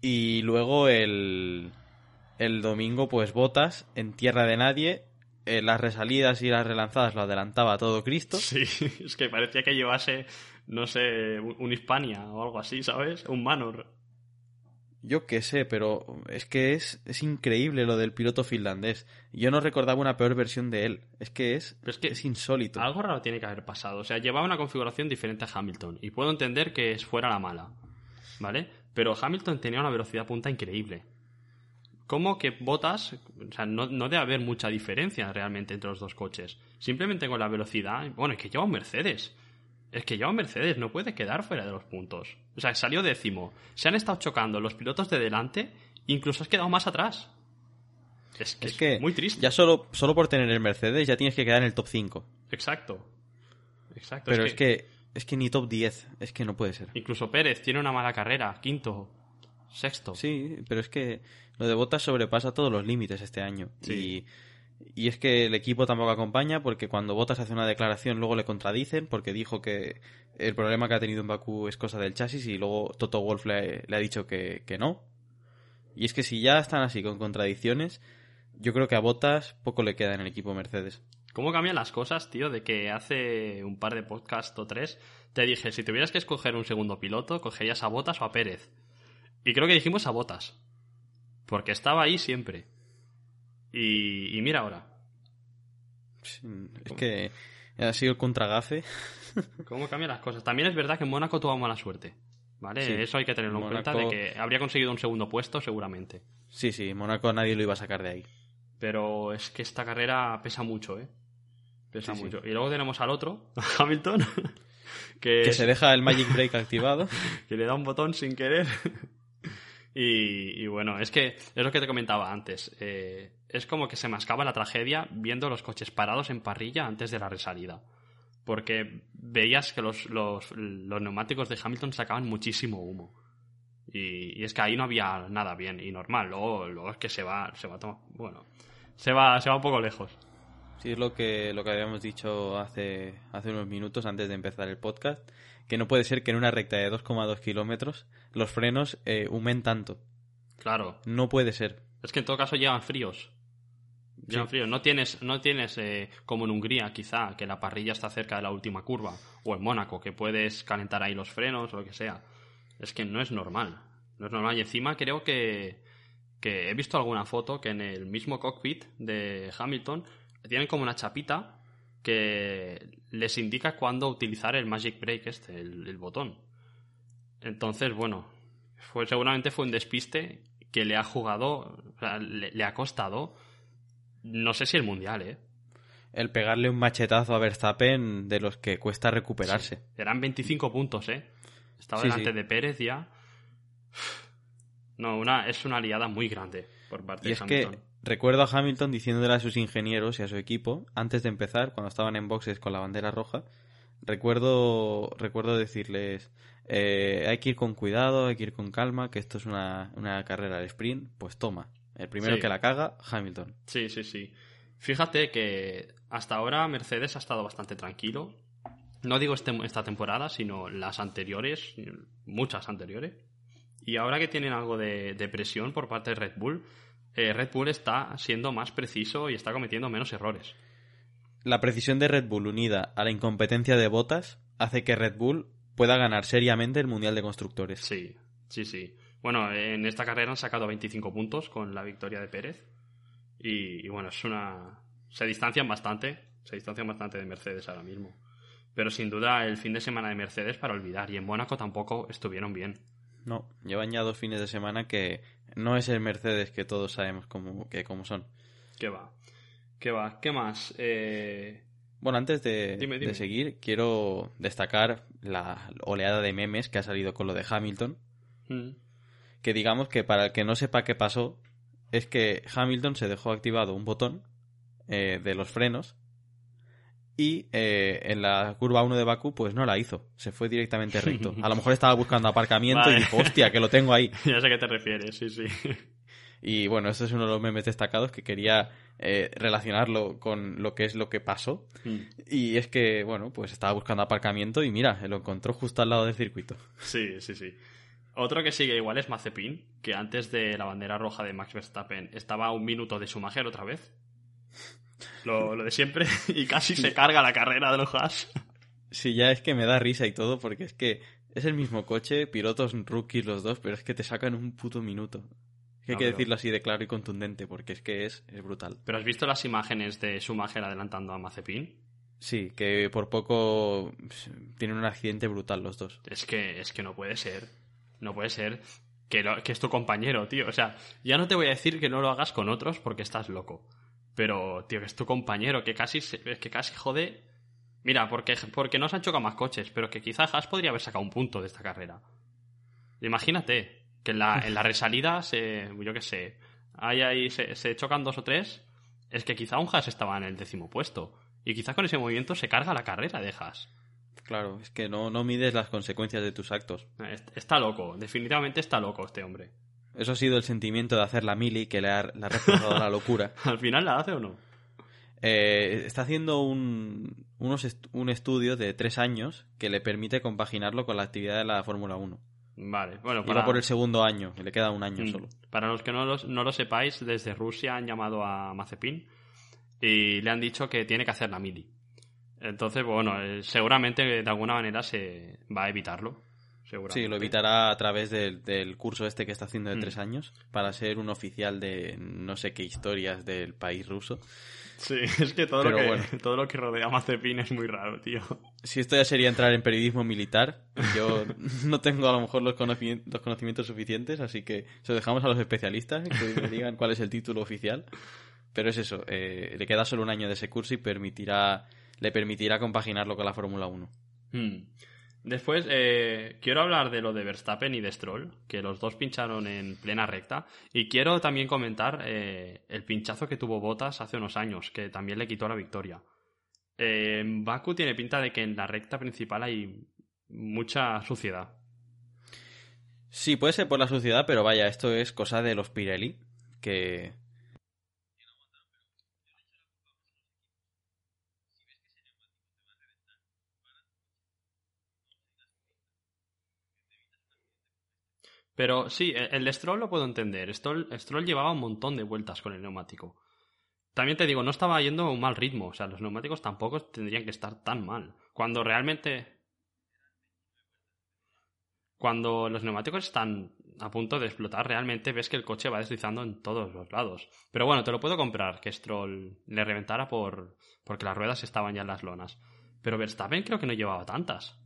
Y luego el, el domingo, pues Bottas en tierra de nadie, eh, las resalidas y las relanzadas lo adelantaba a todo Cristo. Sí, [LAUGHS] es que parecía que llevase, no sé, un Hispania o algo así, ¿sabes? Un Manor. Yo qué sé, pero es que es, es increíble lo del piloto finlandés. Yo no recordaba una peor versión de él. Es que es, Pero es que es insólito. Algo raro tiene que haber pasado. O sea, llevaba una configuración diferente a Hamilton. Y puedo entender que fuera la mala. ¿Vale? Pero Hamilton tenía una velocidad punta increíble. ¿Cómo que Botas? O sea, no, no debe haber mucha diferencia realmente entre los dos coches. Simplemente con la velocidad. Bueno, es que lleva un Mercedes. Es que lleva un Mercedes, no puede quedar fuera de los puntos. O sea, salió décimo. Se han estado chocando los pilotos de delante. Incluso has quedado más atrás. Es que es muy triste. ya solo, solo por tener el Mercedes ya tienes que quedar en el top 5. Exacto. Exacto. Pero es que, es que ni top 10. Es que no puede ser. Incluso Pérez tiene una mala carrera, quinto, sexto. Sí, pero es que lo de Bottas sobrepasa todos los límites este año. Sí. Y, y es que el equipo tampoco acompaña porque cuando Bottas hace una declaración luego le contradicen porque dijo que el problema que ha tenido en Bakú es cosa del chasis y luego Toto Wolf le, le ha dicho que, que no. Y es que si ya están así con contradicciones, yo creo que a Bottas poco le queda en el equipo Mercedes. ¿Cómo cambian las cosas, tío? De que hace un par de podcasts o tres te dije, si tuvieras que escoger un segundo piloto, cogerías a Botas o a Pérez. Y creo que dijimos a Botas. Porque estaba ahí siempre. Y, y mira ahora. Es que ha sido el contragafe. [LAUGHS] ¿Cómo cambian las cosas? También es verdad que en Mónaco tuvo mala suerte. ¿Vale? Sí. Eso hay que tenerlo en cuenta de que habría conseguido un segundo puesto seguramente. Sí, sí, Mónaco nadie lo iba a sacar de ahí. Pero es que esta carrera pesa mucho, ¿eh? Pesa Sí, sí. mucho. Y luego tenemos al otro, [LAUGHS] a Hamilton, [LAUGHS] que, Que es- se deja el Magic Break activado. que le da un botón sin querer. Y, bueno, es que es lo que te comentaba antes. eh, es como que se mascaba la tragedia viendo los coches parados en parrilla antes de la resalida. Porque veías que los, los, los neumáticos de Hamilton sacaban muchísimo humo. Y, y es que ahí no había nada bien y normal. Luego, luego es que se va, se va a tomar. Bueno, se va, se va un poco lejos. Sí, es lo que, lo que habíamos dicho hace, hace unos minutos antes de empezar el podcast, que no puede ser que en una recta de 2,2 kilómetros los frenos eh, humen tanto. Claro. No puede ser. Es que en todo caso llevan fríos. Llevan Sí. fríos. No tienes, no tienes eh, como en Hungría, quizá, que la parrilla está cerca de la última curva. O en Mónaco, que puedes calentar ahí los frenos o lo que sea. Es que no es normal. No es normal. Y encima creo que, que he visto alguna foto que en el mismo cockpit de Hamilton tienen como una chapita que les indica cuándo utilizar el Magic Break este, el, el botón. Entonces, bueno, fue, seguramente fue un despiste que le ha jugado, o sea, le, le ha costado, no sé si el mundial, ¿eh? El pegarle un machetazo a Verstappen de los que cuesta recuperarse. Eran 25 puntos, ¿eh? Estaba Sí, delante sí. de Pérez ya. No, una, es una liada muy grande por parte Y de es que recuerdo a Hamilton diciéndole a sus ingenieros y a su equipo, antes de empezar, cuando estaban en boxes con la bandera roja, recuerdo, recuerdo decirles, eh, hay que ir con cuidado, hay que ir con calma, que esto es una, una carrera de sprint, pues toma. El primero Sí. que la caga, Hamilton. Sí, sí, sí. Fíjate que hasta ahora Mercedes ha estado bastante tranquilo. No digo este- esta temporada, sino las anteriores, muchas anteriores. Y ahora que tienen algo de, de presión por parte de Red Bull, eh, Red Bull está siendo más preciso y está cometiendo menos errores. La precisión de Red Bull unida a la incompetencia de Bottas hace que Red Bull pueda ganar seriamente el Mundial de Constructores. Sí, sí, sí. Bueno, en esta carrera han sacado 25 puntos con la victoria de Pérez. Y, y bueno, es una. Se distancian bastante. Se distancian bastante de Mercedes ahora mismo. Pero sin duda el fin de semana de Mercedes para olvidar. Y en Mónaco tampoco estuvieron bien. No, llevan ya dos fines de semana que no es el Mercedes que todos sabemos cómo, que cómo son. ¿Qué va? ¿Qué va? ¿Qué más? Eh... Bueno, antes de, seguir, quiero destacar la oleada de memes que ha salido con lo de Hamilton. Mm. Que digamos que para el que no sepa qué pasó, es que Hamilton se dejó activado un botón eh, de los frenos y eh, en la curva 1 de Baku pues no la hizo, se fue directamente recto. [LAUGHS] A lo mejor estaba buscando aparcamiento y dijo, hostia, que lo tengo ahí. [LAUGHS] ya sé a qué te refieres, sí, sí. Y bueno, este es uno de los memes destacados que quería eh, relacionarlo con lo que es lo que pasó. Mm. Y es que, bueno, pues estaba buscando aparcamiento y mira, lo encontró justo al lado del circuito. Sí, sí, sí. Otro que sigue igual es Mazepin, que antes de la bandera roja de Max Verstappen estaba a un minuto de su Schumacher otra vez. Lo, de siempre, [LAUGHS] y casi se carga la carrera de los Haas. Sí, ya es que me da risa y todo, porque es que es el mismo coche, pilotos rookies los dos, pero es que te sacan un puto minuto. Hay que decirlo así de claro y contundente, porque es que es, es brutal. ¿Pero has visto las imágenes de Schumacher adelantando a Mazepin? Sí, que por poco tienen un accidente brutal los dos. Es que, es que no puede ser. No puede ser que, que es tu compañero, tío. O sea, ya no te voy a decir que no lo hagas con otros porque estás loco. Pero, tío, que es tu compañero, que casi, que casi jode. Mira, porque, porque no se han chocado más coches, pero que quizás Haas podría haber sacado un punto de esta carrera. Imagínate que en la, en la resalida se, yo qué sé, ahí, ahí se, se, chocan dos o tres. Es que quizá un Haas estaba en el décimo puesto. Y quizás con ese movimiento se carga la carrera de Haas. Claro, es que no, no mides las consecuencias de tus actos. Está loco, definitivamente está loco este hombre. Eso ha sido el sentimiento de hacer la mili que le ha, le ha la locura. [LAUGHS] ¿Al final la hace o no? Eh, está haciendo un, un estudio de tres años que le permite compaginarlo con la actividad de la Fórmula 1. Vale, bueno, para... por el segundo año, le queda un año mm. solo. Para los que no, no lo sepáis, desde Rusia han llamado a Mazepin y le han dicho que tiene que hacer la mili. Entonces, bueno, eh, seguramente de alguna manera se va a evitarlo. Sí, lo evitará a través del, curso este que está haciendo de mm. tres años para ser un oficial de no sé qué historias del país ruso. Sí, [LAUGHS] es que todo, lo que, [LAUGHS] todo lo que rodea a Mazepin es muy raro, tío. Si esto ya sería entrar en periodismo militar, yo [LAUGHS] no tengo a lo mejor los conocimientos, los conocimientos suficientes, así que se lo dejamos a los especialistas que me digan cuál es el título oficial. Pero es eso, eh, le queda solo un año de ese curso y permitirá, le permitirá compaginarlo con la Fórmula 1. Después, eh, quiero hablar de lo de Verstappen y de Stroll, que los dos pincharon en plena recta. Y quiero también comentar eh, el pinchazo que tuvo Bottas hace unos años, que también le quitó la victoria. Eh, Baku tiene pinta de que en la recta principal hay mucha suciedad. Sí, puede ser por la suciedad, pero vaya, esto es cosa de los Pirelli, que Pero sí, e, el Stroll lo puedo entender. Stroll, Stroll llevaba un montón de vueltas con el neumático. También te digo, no estaba yendo a un mal ritmo. O sea, los neumáticos tampoco tendrían que estar tan mal. Cuando realmente. Cuando los neumáticos están a punto de explotar, realmente ves que el coche va deslizando en todos los lados. Pero bueno, te lo puedo comprar que Stroll le reventara por porque las ruedas estaban ya en las lonas. Pero Verstappen creo que no llevaba tantas.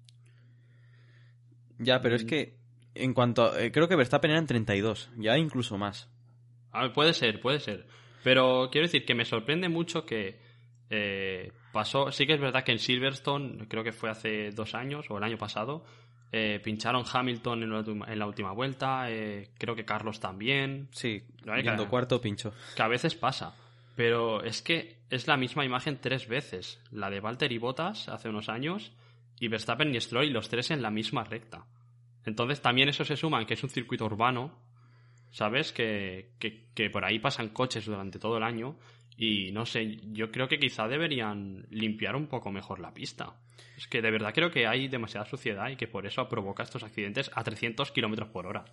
Ya, pero es que en cuanto. Eh, creo que Verstappen eran 32, ya incluso más. puede ser, puede ser. Pero quiero decir que me sorprende mucho que eh, pasó. Sí que es verdad que en Silverstone, creo que fue hace dos años o el año pasado, eh, pincharon Hamilton en la, última vuelta. creo que Carlos también. Sí, yendo cuarto pincho. Que a veces pasa. Pero es que es la misma imagen tres veces. La de Valtteri Bottas hace unos años y Verstappen y Stroll, los tres en la misma recta. Entonces también eso se suma que es un circuito urbano, ¿sabes? Que, que, por ahí pasan coches durante todo el año y no sé, yo creo que quizá deberían limpiar un poco mejor la pista. Es que de verdad creo que hay demasiada suciedad y que por eso provoca estos accidentes a 300 kilómetros por hora.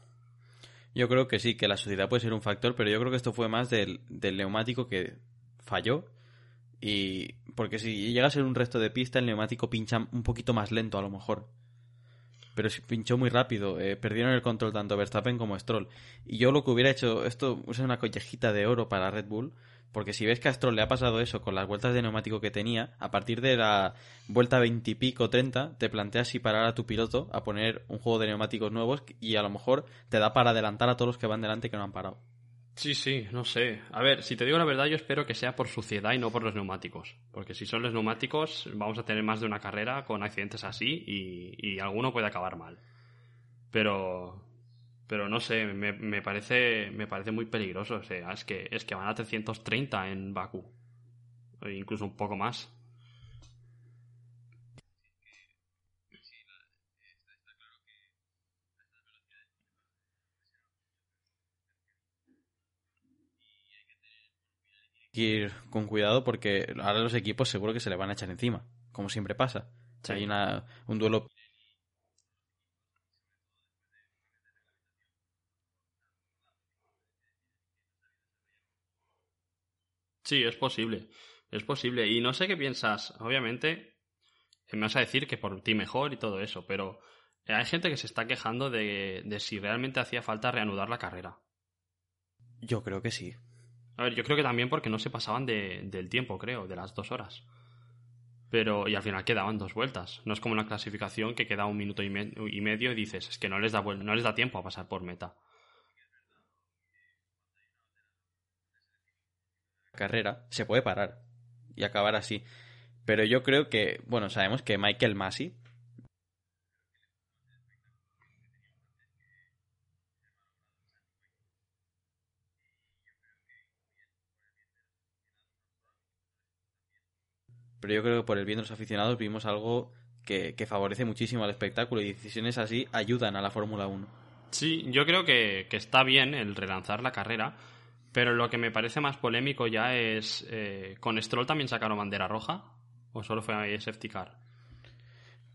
Yo creo que sí, que la suciedad puede ser un factor, pero yo creo que esto fue más del, del neumático que falló. Y porque si llega a ser un resto de pista, el neumático pincha un poquito más lento a lo mejor pero pinchó muy rápido. Eh, perdieron el control tanto Verstappen como Stroll. Y yo lo que hubiera hecho, esto es una collejita de oro para Red Bull. Porque si ves que a Stroll le ha pasado eso con las vueltas de neumático que tenía, a partir de la vuelta 20 y pico, 30, te planteas si parar a tu piloto a poner un juego de neumáticos nuevos y a lo mejor te da para adelantar a todos los que van delante que no han parado. Sí, sí, no sé. A ver, si te digo la verdad, yo espero que sea por suciedad y no por los neumáticos. Porque si son los neumáticos, vamos a tener más de una carrera con accidentes así y, y alguno puede acabar mal. Pero, pero no sé, me, me, parece, me parece muy peligroso. O sea, es que, es que van a 330 en Baku. E incluso un poco más. Ir con cuidado porque ahora los equipos seguro que se le van a echar encima, como siempre pasa. Si hay una, un duelo Sí, es posible. Es posible. Y no sé qué piensas. Obviamente, me vas a decir que por ti mejor y todo eso, pero hay gente que se está quejando de, de si realmente hacía falta reanudar la carrera. Yo creo que sí. A ver, yo creo que también porque no se pasaban de, del tiempo, creo, de las dos horas. Pero, y al final quedaban dos vueltas. No es como una clasificación que queda un minuto y, y medio y dices, es que no les, da no les da tiempo a pasar por meta. carrera, se puede parar y acabar así. Pero yo creo que, bueno, sabemos que Michael Massey pero yo creo que por el bien de los aficionados vimos algo que, favorece muchísimo al espectáculo y decisiones así ayudan a la Fórmula 1. Sí, yo creo que, que, está bien el relanzar la carrera, pero lo que me parece más polémico ya es. Eh, ¿Con Stroll también sacaron bandera roja? ¿O solo fue safety car?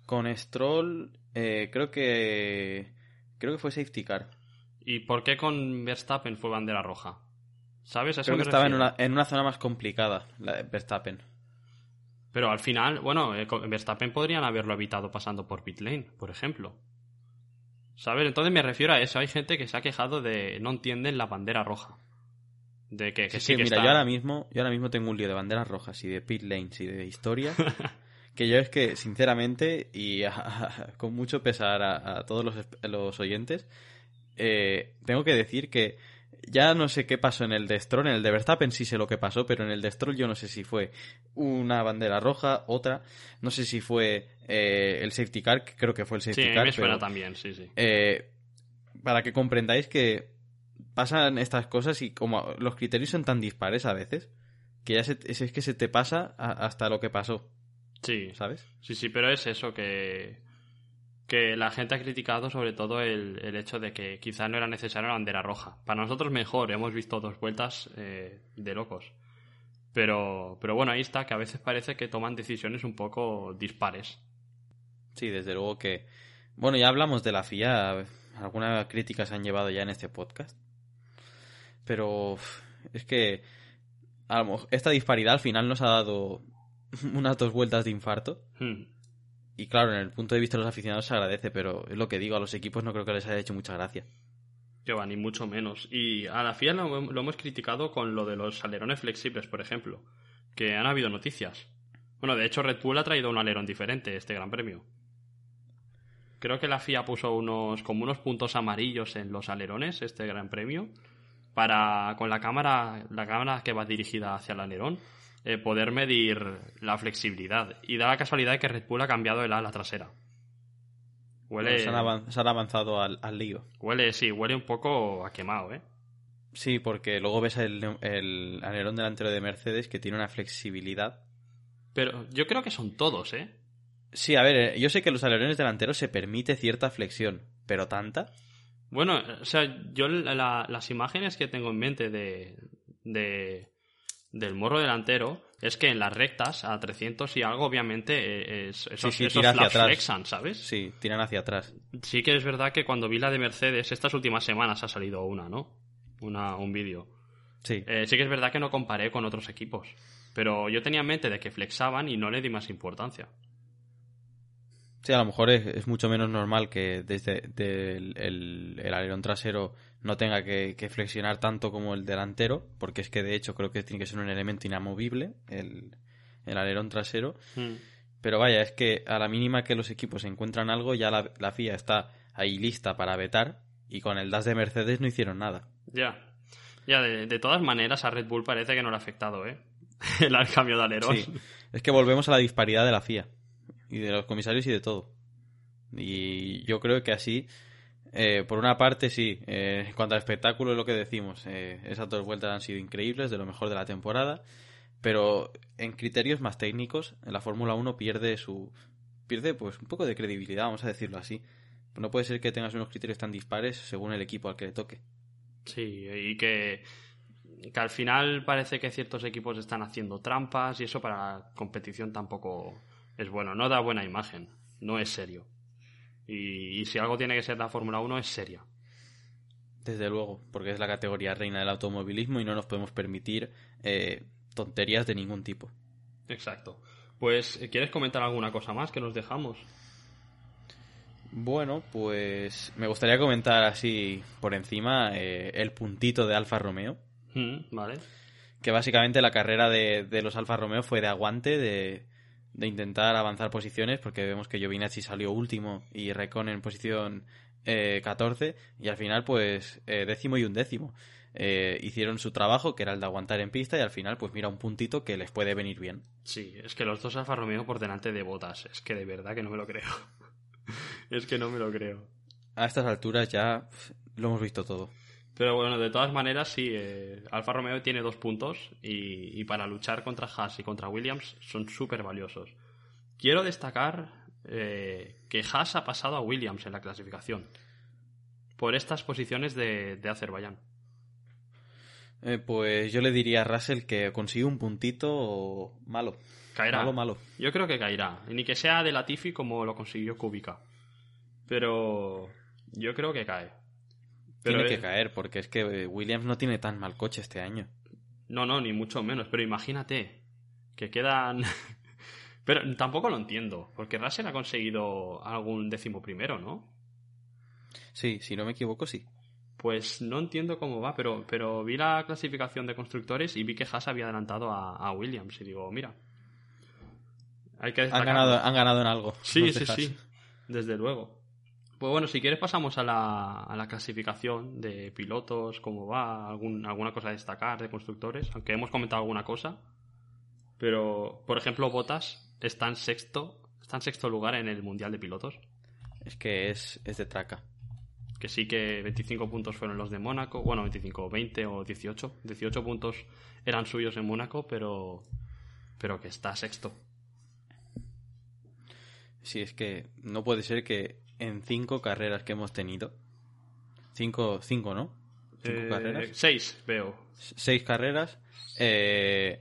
Con Stroll, eh, creo que. Creo que fue safety car. ¿Y por qué con Verstappen fue bandera roja? ¿Sabes? creo que estaba en una, en una, zona más complicada, la de Verstappen. Pero al final, bueno, eh, Verstappen podrían haberlo evitado pasando por pit lane, por ejemplo. ¿Sabes? Entonces me refiero a eso. Hay gente que se ha quejado de no entienden la bandera roja. De que, sí, mira, yo ahora mismo, yo ahora mismo tengo un lío de banderas rojas y de pit lanes y de historia. [LAUGHS] que yo es que, sinceramente, y con mucho pesar a, todos los, los oyentes, eh, tengo que decir que ya no sé qué pasó en el de Stroll, en el de Verstappen sí sé lo que pasó, pero en el de Stroll yo no sé si fue una bandera roja, otra, no sé si fue eh, el safety car, que creo que fue el safety car. Sí, me suena también, sí, sí. Eh, para que comprendáis que pasan estas cosas y como los criterios son tan dispares a veces, que ya es, que se te pasa hasta lo que pasó. Sí. ¿Sabes? Sí, sí, pero es eso que que la gente ha criticado sobre todo el, el hecho de que quizá no era necesaria la bandera roja. Para nosotros mejor, hemos visto dos vueltas eh, de locos. Pero, pero bueno, ahí está, que a veces parece que toman decisiones un poco dispares. Sí, desde luego que... Bueno, ya hablamos de la FIA, algunas críticas se han llevado ya en este podcast. Pero es que esta disparidad al final nos ha dado [LAUGHS] unas dos vueltas de infarto. Hmm. Y claro, en el punto de vista de los aficionados se agradece, pero es lo que digo, a los equipos no creo que les haya hecho mucha gracia. Va, ni mucho menos. Y a la FIA lo, lo, hemos criticado con lo de los alerones flexibles, por ejemplo, que han habido noticias. Bueno, de hecho Red Bull ha traído un alerón diferente este Gran Premio. Creo que la FIA puso unos como unos puntos amarillos en los alerones este Gran Premio para con la cámara, la cámara que va dirigida hacia el alerón, eh, poder medir la flexibilidad. Y da la casualidad de que Red Bull ha cambiado el ala trasera. Huele... Se han, avanzado al, lío. Huele, sí, huele un poco a quemado, ¿eh? Sí, porque luego ves el, el alerón delantero de Mercedes que tiene una flexibilidad. Pero yo creo que son todos, ¿eh? Sí, a ver, eh, yo sé que los alerones delanteros se permite cierta flexión, pero tanta. Bueno, o sea, yo las imágenes que tengo en mente de, de, del morro delantero es que en las rectas a 300 y algo, obviamente, eh, es, esos, sí, hacia atrás. flexan, ¿sabes? Sí, tiran hacia atrás. Sí que es verdad que cuando vi la de Mercedes, estas últimas semanas ha salido una, ¿no? Una, un vídeo. Sí. Eh, sí que es verdad que no comparé con otros equipos. Pero yo tenía en mente de que flexaban y no le di más importancia. Sí, a lo mejor es, mucho menos normal que desde el, alerón trasero no tenga que, flexionar tanto como el delantero, porque es que de hecho creo que tiene que ser un elemento inamovible el, alerón trasero. Hmm. Pero vaya, es que a la mínima que los equipos encuentran algo, ya la, FIA está ahí lista para vetar y con el DAS de Mercedes no hicieron nada. Ya, ya de, de todas maneras a Red Bull parece que no le ha afectado, ¿eh? [LAUGHS] el cambio de alerón. Sí. Es que volvemos a la disparidad de la FIA y de los comisarios y de todo. Y yo creo que así, eh, por una parte, sí, eh, en cuanto al espectáculo es lo que decimos. Eh, esas dos vueltas han sido increíbles, de lo mejor de la temporada. Pero en criterios más técnicos, la Fórmula 1 pierde su. pierde pues un poco de credibilidad, vamos a decirlo así. No puede ser que tengas unos criterios tan dispares según el equipo al que le toque. Sí, y que, que al final parece que ciertos equipos están haciendo trampas y eso para la competición tampoco es bueno, no da buena imagen, no es serio. Y, si algo tiene que ser la Fórmula 1 es seria. Desde luego, porque es la categoría reina del automovilismo y no nos podemos permitir eh, tonterías de ningún tipo. Exacto. Pues, ¿quieres comentar alguna cosa más que nos dejamos? Bueno, pues me gustaría comentar así por encima eh, el puntito de Alfa Romeo. Mm, vale. Que básicamente la carrera de, de los Alfa Romeo fue de aguante, de, de intentar avanzar posiciones, porque vemos que Giovinazzi salió último y Recon en posición eh, 14, y al final, pues, eh, décimo y un décimo. Eh, hicieron su trabajo, que era el de aguantar en pista, y al final, pues mira, un puntito que les puede venir bien. Sí, es que los dos Alfa Romeo por delante de botas, es que de verdad que no me lo creo. [LAUGHS] es que no me lo creo. A estas alturas ya lo hemos visto todo. Pero bueno, de todas maneras, sí, eh, Alfa Romeo tiene dos puntos y, para luchar contra Haas y contra Williams son súper valiosos. Quiero destacar eh, que Haas ha pasado a Williams en la clasificación por estas posiciones de, de Azerbaiyán. Eh, pues yo le diría a Russell que consigue un puntito malo. Caerá. Malo, malo. Yo creo que caerá. Ni que sea de Latifi como lo consiguió Kubica. Pero yo creo que cae tiene que caer, porque es que eh, Williams no tiene tan mal coche este año. No, no, ni mucho menos. Pero imagínate que quedan. [LAUGHS] pero tampoco lo entiendo, porque Russell ha conseguido algún décimo primero, ¿no? Sí, si no me equivoco, sí. Pues no entiendo cómo va, pero, pero vi la clasificación de constructores y vi que Haas había adelantado a, Williams. Y digo, mira. Hay que han, ganado, han ganado en algo. Sí, sí, sí. Desde luego. Pues bueno, si quieres pasamos a la, a la clasificación de pilotos, cómo va, algún, alguna cosa a destacar de constructores, aunque hemos comentado alguna cosa. Pero, por ejemplo, Botas está en sexto, está en sexto lugar en el Mundial de Pilotos. Es que es, es de traca. Que sí que 25 puntos fueron los de Mónaco, bueno, 25, 20 o 18. 18 puntos eran suyos en Mónaco, pero, pero que está sexto. Sí, es que no puede ser que en cinco carreras que hemos tenido. Cinco, cinco ¿no? Cinco eh, carreras. Seis, veo. Seis carreras. Eh,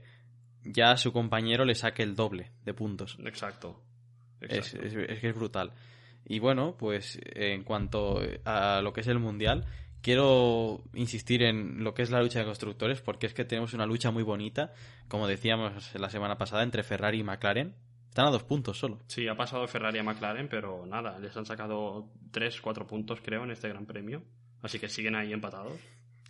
ya a su compañero le saque el doble de puntos. Exacto. Es, que es brutal. Y bueno, pues en cuanto a lo que es el Mundial, quiero insistir en lo que es la lucha de constructores, porque es que tenemos una lucha muy bonita, como decíamos la semana pasada, entre Ferrari y McLaren. Están a dos puntos solo. Sí, ha pasado Ferrari a McLaren, pero nada, les han sacado tres, cuatro puntos creo en este Gran Premio. Así que siguen ahí empatados.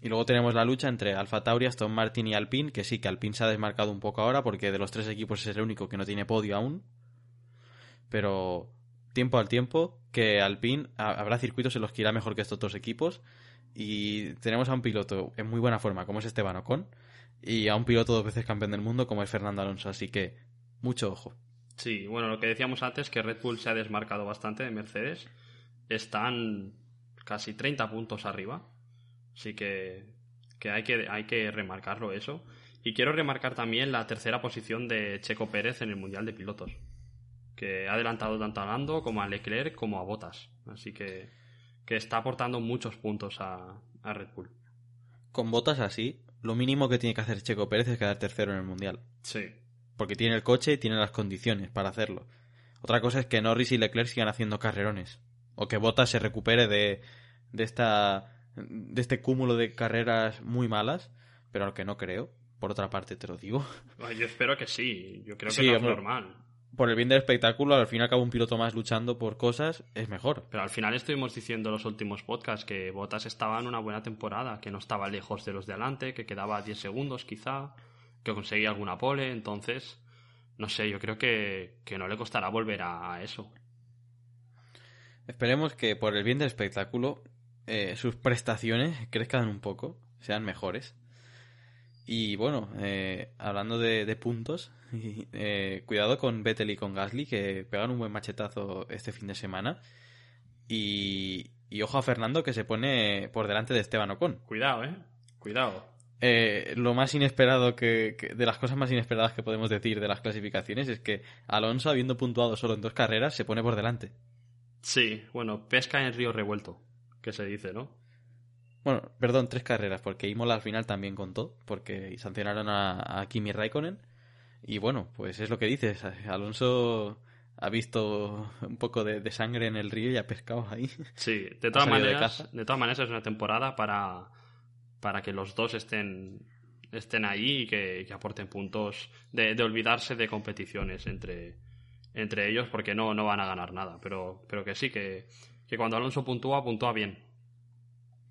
Y luego tenemos la lucha entre Alfa Tauri, Aston Martin y Alpine, que sí, que Alpine se ha desmarcado un poco ahora porque de los tres equipos es el único que no tiene podio aún. Pero tiempo al tiempo, que Alpine habrá circuitos en los que irá mejor que estos dos equipos. Y tenemos a un piloto en muy buena forma, como es Esteban Ocon, y a un piloto dos veces campeón del mundo, como es Fernando Alonso. Así que, mucho ojo. Sí, bueno, lo que decíamos antes, que Red Bull se ha desmarcado bastante de Mercedes. Están casi 30 puntos arriba. Así que, que, hay, que hay que remarcarlo eso. Y quiero remarcar también la tercera posición de Checo Pérez en el Mundial de Pilotos. Que ha adelantado tanto a Lando como a Leclerc como a Bottas. Así que, que está aportando muchos puntos a, a Red Bull. Con Bottas así, lo mínimo que tiene que hacer Checo Pérez es quedar tercero en el Mundial. Sí, porque tiene el coche y tiene las condiciones para hacerlo. Otra cosa es que Norris y Leclerc sigan haciendo carrerones. O que Bottas se recupere de, de, esta, de este cúmulo de carreras muy malas, pero lo que no creo. Por otra parte, te lo digo. Yo espero que sí. Yo creo que no es normal. por el bien del espectáculo, al fin y al cabo un piloto más luchando por cosas es mejor. Pero al final estuvimos diciendo en los últimos podcasts que Bottas estaba en una buena temporada, que no estaba lejos de los de adelante, que quedaba a 10 segundos quizá, que conseguía alguna pole, entonces, no sé, yo creo que, que no le costará volver a, eso. Esperemos que por el bien del espectáculo eh, sus prestaciones crezcan un poco, sean mejores. Y bueno, eh, hablando de, puntos, [LAUGHS] eh, cuidado con Vettel y con Gasly, que pegan un buen machetazo este fin de semana. Y, ojo a Fernando, que se pone por delante de Esteban Ocon. Cuidado, eh. Cuidado. Eh, lo más inesperado que, de las cosas más inesperadas que podemos decir de las clasificaciones es que Alonso, habiendo puntuado solo en dos carreras, se pone por delante. Sí, bueno, pesca en el río revuelto, que se dice, ¿no? Bueno, perdón, tres carreras, porque Imola al final también contó, porque sancionaron a, Kimi Raikkonen. Y bueno, pues es lo que dices. Alonso ha visto un poco de, sangre en el río y ha pescado ahí. Sí, de [LAUGHS] todas maneras, de, todas maneras es una temporada para, para que los dos estén estén ahí y que, aporten puntos de, olvidarse de competiciones entre, entre ellos porque no, no van a ganar nada. Pero, pero que sí, que, que cuando Alonso puntúa, puntúa bien.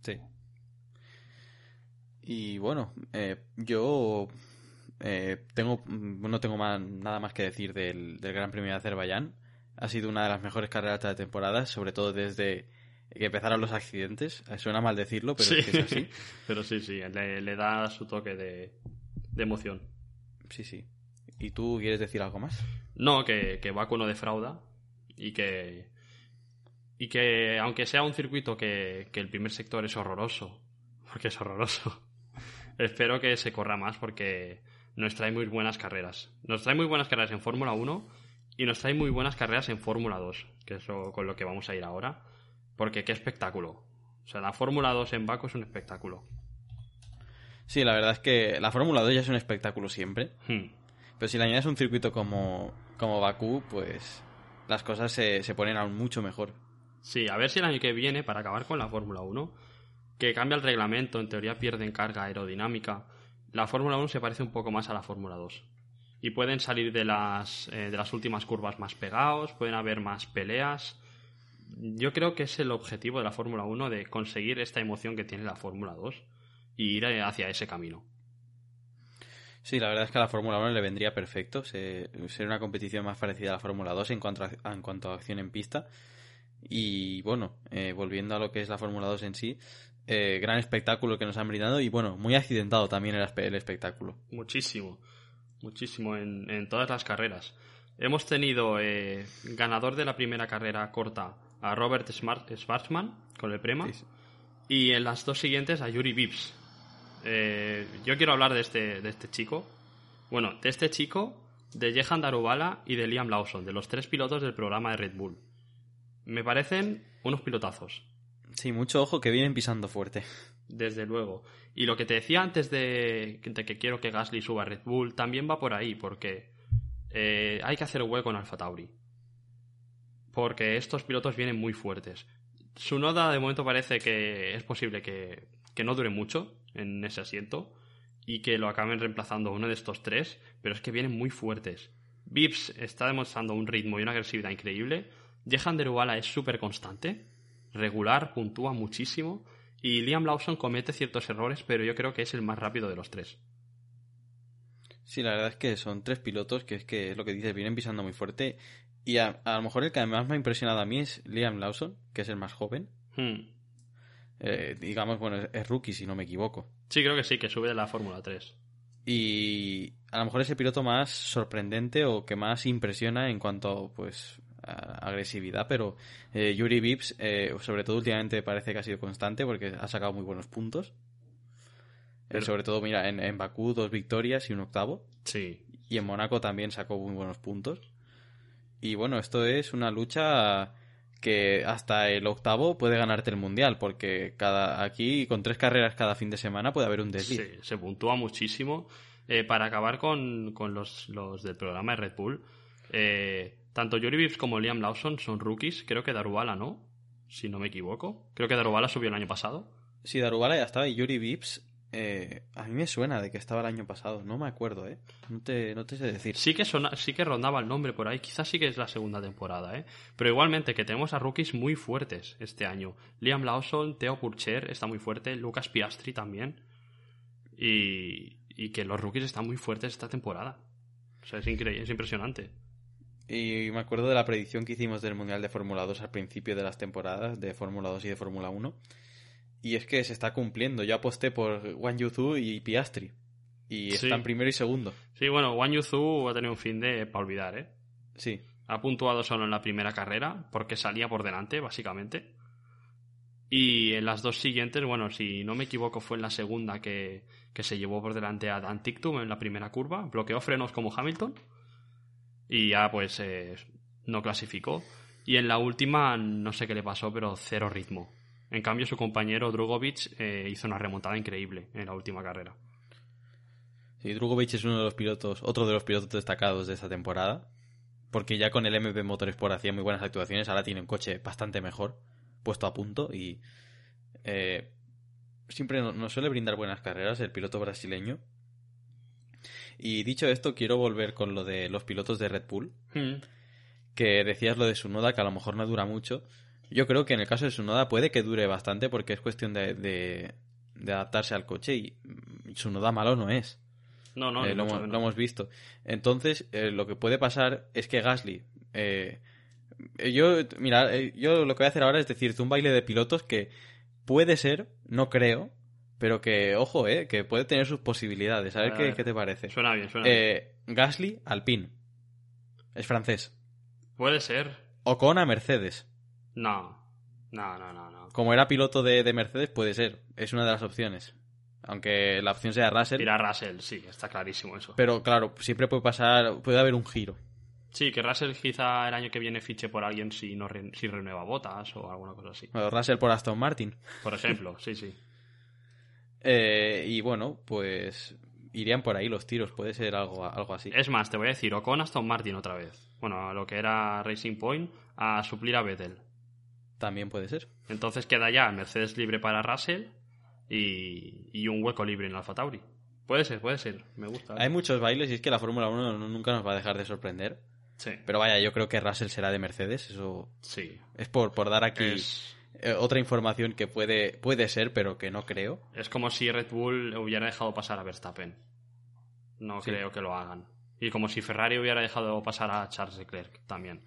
Sí, y bueno, eh, yo eh, tengo, no tengo nada más que decir del, Gran Premio de Azerbaiyán. Ha sido una de las mejores carreras de temporada, sobre todo desde que empezaron los accidentes. Eh, suena mal decirlo, pero es, así. [LAUGHS] pero sí, sí, le, da su toque de, emoción. Sí, sí. ¿Y tú quieres decir algo más? No, que, que Baku no defrauda y que, y que aunque sea un circuito que, que el primer sector es horroroso, [LAUGHS] porque es horroroso, [LAUGHS] espero que se corra más porque nos trae muy buenas carreras. Nos trae muy buenas carreras en Fórmula 1 y nos trae muy buenas carreras en Fórmula 2, que es con lo que vamos a ir ahora. Porque qué espectáculo. O sea, la Fórmula 2 en Baku es un espectáculo. Sí, la verdad es que la Fórmula 2 ya es un espectáculo siempre. Hmm. Pero si le añades un circuito como, como Bakú, pues las cosas se, se ponen aún mucho mejor. Sí, a ver si el año que viene, para acabar con la Fórmula 1, que cambia el reglamento, en teoría pierden carga aerodinámica. La Fórmula 1 se parece un poco más a la Fórmula 2. Y pueden salir de las, eh, de las últimas curvas más pegados, pueden haber más peleas. Yo creo que es el objetivo de la Fórmula 1 de conseguir esta emoción que tiene la Fórmula 2 y ir hacia ese camino. Sí, la verdad es que a la Fórmula 1 le vendría perfecto. Ser una competición más parecida a la Fórmula 2 en cuanto a, en cuanto a acción en pista. Y bueno, eh, volviendo a lo que es la Fórmula 2 en sí, eh, gran espectáculo que nos han brindado y bueno, muy accidentado también el, el espectáculo. Muchísimo, muchísimo en, todas las carreras. Hemos tenido eh, ganador de la primera carrera corta a Robert Schwarzman con el Prema y en las dos siguientes a Yuri Vips. Eh, yo quiero hablar de este, de este chico. Bueno, de este chico, de Jehan Darubala y de Liam Lawson, de los tres pilotos del programa de Red Bull. Me parecen unos pilotazos. Sí, mucho ojo que vienen pisando fuerte. Desde luego. Y lo que te decía antes de, que quiero que Gasly suba a Red Bull también va por ahí, porque eh, hay que hacer hueco en Alfa Tauri. Porque estos pilotos vienen muy fuertes. Su noda de momento parece que es posible que, que no dure mucho en ese asiento y que lo acaben reemplazando uno de estos tres, pero es que vienen muy fuertes. Vips está demostrando un ritmo y una agresividad increíble. Jehan Deruala es súper constante regular, puntúa muchísimo. Y Liam Lawson comete ciertos errores, pero yo creo que es el más rápido de los tres. Sí, la verdad es que son tres pilotos que es que es lo que dices, vienen pisando muy fuerte. Y a, lo mejor el que más me ha impresionado a mí es Liam Lawson, que es el más joven. Hmm. Eh, digamos, bueno, es rookie si no me equivoco. Sí, creo que sí, que sube de la Fórmula 3. Y a lo mejor es el piloto más sorprendente o que más impresiona en cuanto pues agresividad, pero eh, Yuri Vips, eh, sobre todo últimamente, parece que ha sido constante porque ha sacado muy buenos puntos. Eh, sobre todo, mira, en, en, Bakú dos victorias y un octavo. Sí. Y en Mónaco también sacó muy buenos puntos. Y bueno, esto es una lucha que hasta el octavo puede ganarte el mundial, porque cada aquí con tres carreras cada fin de semana puede haber un desliz. Sí, se puntúa muchísimo. para acabar con, con los, los, del programa de Red Bull, eh, tanto Yuri Vips como Liam Lawson son rookies. Creo que Darubala no, si no me equivoco. Creo que Darubala subió el año pasado. Sí, Darubala ya estaba y Yuri Vips Eh, a mí me suena de que estaba el año pasado, no me acuerdo, ¿eh? No te, no te sé decir. Sí que, sona- sí que rondaba el nombre por ahí, quizás sí que es la segunda temporada, ¿eh? Pero igualmente que tenemos a rookies muy fuertes este año. Liam Lawson, Theo Purcher está muy fuerte, Lucas Piastri también. Y, y que los rookies están muy fuertes esta temporada. O sea, es, incre- es impresionante. Y me acuerdo de la predicción que hicimos del Mundial de Fórmula 2 al principio de las temporadas de Fórmula 2 y de Fórmula 1. Y es que se está cumpliendo. Yo aposté por Wang Yuzu y Piastri. Y Sí. están primero y segundo. Sí, bueno, Wang Yuzu ha tenido un fin de para olvidar, ¿eh? Sí. Ha puntuado solo en la primera carrera, porque salía por delante, básicamente. Y en las dos siguientes, bueno, si no me equivoco, fue en la segunda que, que se llevó por delante a Dan Tictum en la primera curva, bloqueó frenos como Hamilton y ya pues eh, no clasificó. Y en la última, no sé qué le pasó, pero cero ritmo. En cambio, su compañero Drugovic eh, hizo una remontada increíble en la última carrera. Sí, Drugovic es uno de los pilotos, otro de los pilotos destacados de esta temporada. Porque ya con el MP Motorsport hacía muy buenas actuaciones, ahora tiene un coche bastante mejor, puesto a punto y eh, siempre no- nos suele brindar buenas carreras el piloto brasileño. Y dicho esto, quiero volver con lo de los pilotos de Red Bull, Hmm. que decías lo de Sunoda, que a lo mejor no dura mucho. Yo creo que en el caso de Sunoda puede que dure bastante porque es cuestión de, de, de adaptarse al coche y mm, Sunoda malo no es. No, no, Eh, lo, hemos, lo hemos visto. Entonces, eh, lo que puede pasar es que Gasly. eh, yo, mira, eh, yo lo que voy a hacer ahora es decirte un baile de pilotos que puede ser, no creo, pero que, ojo, eh, que puede tener sus posibilidades. A ver A qué, ver. qué te parece. Suena bien, suena bien. Gasly, Alpine. Es francés. Puede ser. Ocon a Mercedes. No. No, no, no, no. Como era piloto de, de Mercedes, puede ser. Es una de las opciones. Aunque la opción sea Russell. Ir a Russell, sí, está clarísimo eso. Pero claro, siempre puede pasar, puede haber un giro. Sí, que Russell quizá el año que viene fiche por alguien si no re- si renueva botas o alguna cosa así. Bueno, Russell por Aston Martin. Por ejemplo, sí, sí. [LAUGHS] Eh, y bueno, pues irían por ahí los tiros, puede ser algo, algo así. Es más, te voy a decir, Ocon Aston Martin otra vez. Bueno, a lo que era Racing Point, a suplir a Vettel. También puede ser. Entonces queda ya Mercedes libre para Russell y, y un hueco libre en Alfa Tauri. Puede ser, puede ser, me gusta. Hay muchos bailes y es que la Fórmula 1 no- nunca nos va a dejar de sorprender. Sí, Pero vaya, yo creo que Russell será de Mercedes. Eso sí. es por, por dar aquí Es, eh, otra información que puede, puede ser, pero que no creo. es como si Red Bull hubiera dejado pasar a Verstappen. No Sí. creo que lo hagan. Y como si Ferrari hubiera dejado pasar a Charles Leclerc también.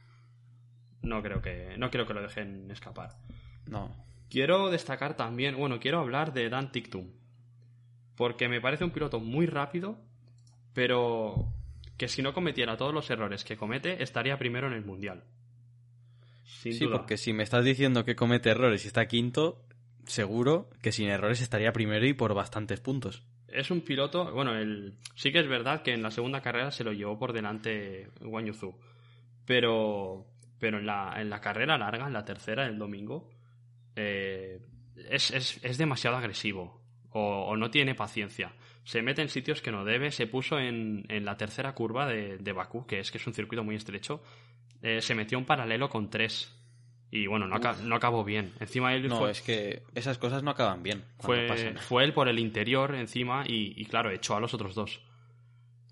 No creo que, no creo que lo dejen escapar. No. Quiero destacar también, bueno, quiero hablar de Dan Tictum. Porque me parece un piloto muy rápido, pero que si no cometiera todos los errores que comete, estaría primero en el mundial. Sin sí, duda. porque si me estás diciendo que comete errores y está quinto, seguro que sin errores estaría primero y por bastantes puntos. Es un piloto, bueno, el, sí que es verdad que en la segunda carrera se lo llevó por delante Wang Yuzu. Pero, pero en, la, en la carrera larga, en la tercera, el domingo, eh, es, es- es demasiado agresivo o, o no tiene paciencia. Se mete en sitios que no debe. Se puso en, en la tercera curva de, de Bakú, que es que es un circuito muy estrecho. eh, se metió un paralelo con tres. Y bueno, no, no acabó bien. Encima él No, fue, es que esas cosas no acaban bien. fue, pasan. fue él por el interior encima y, y claro, echó a los otros dos.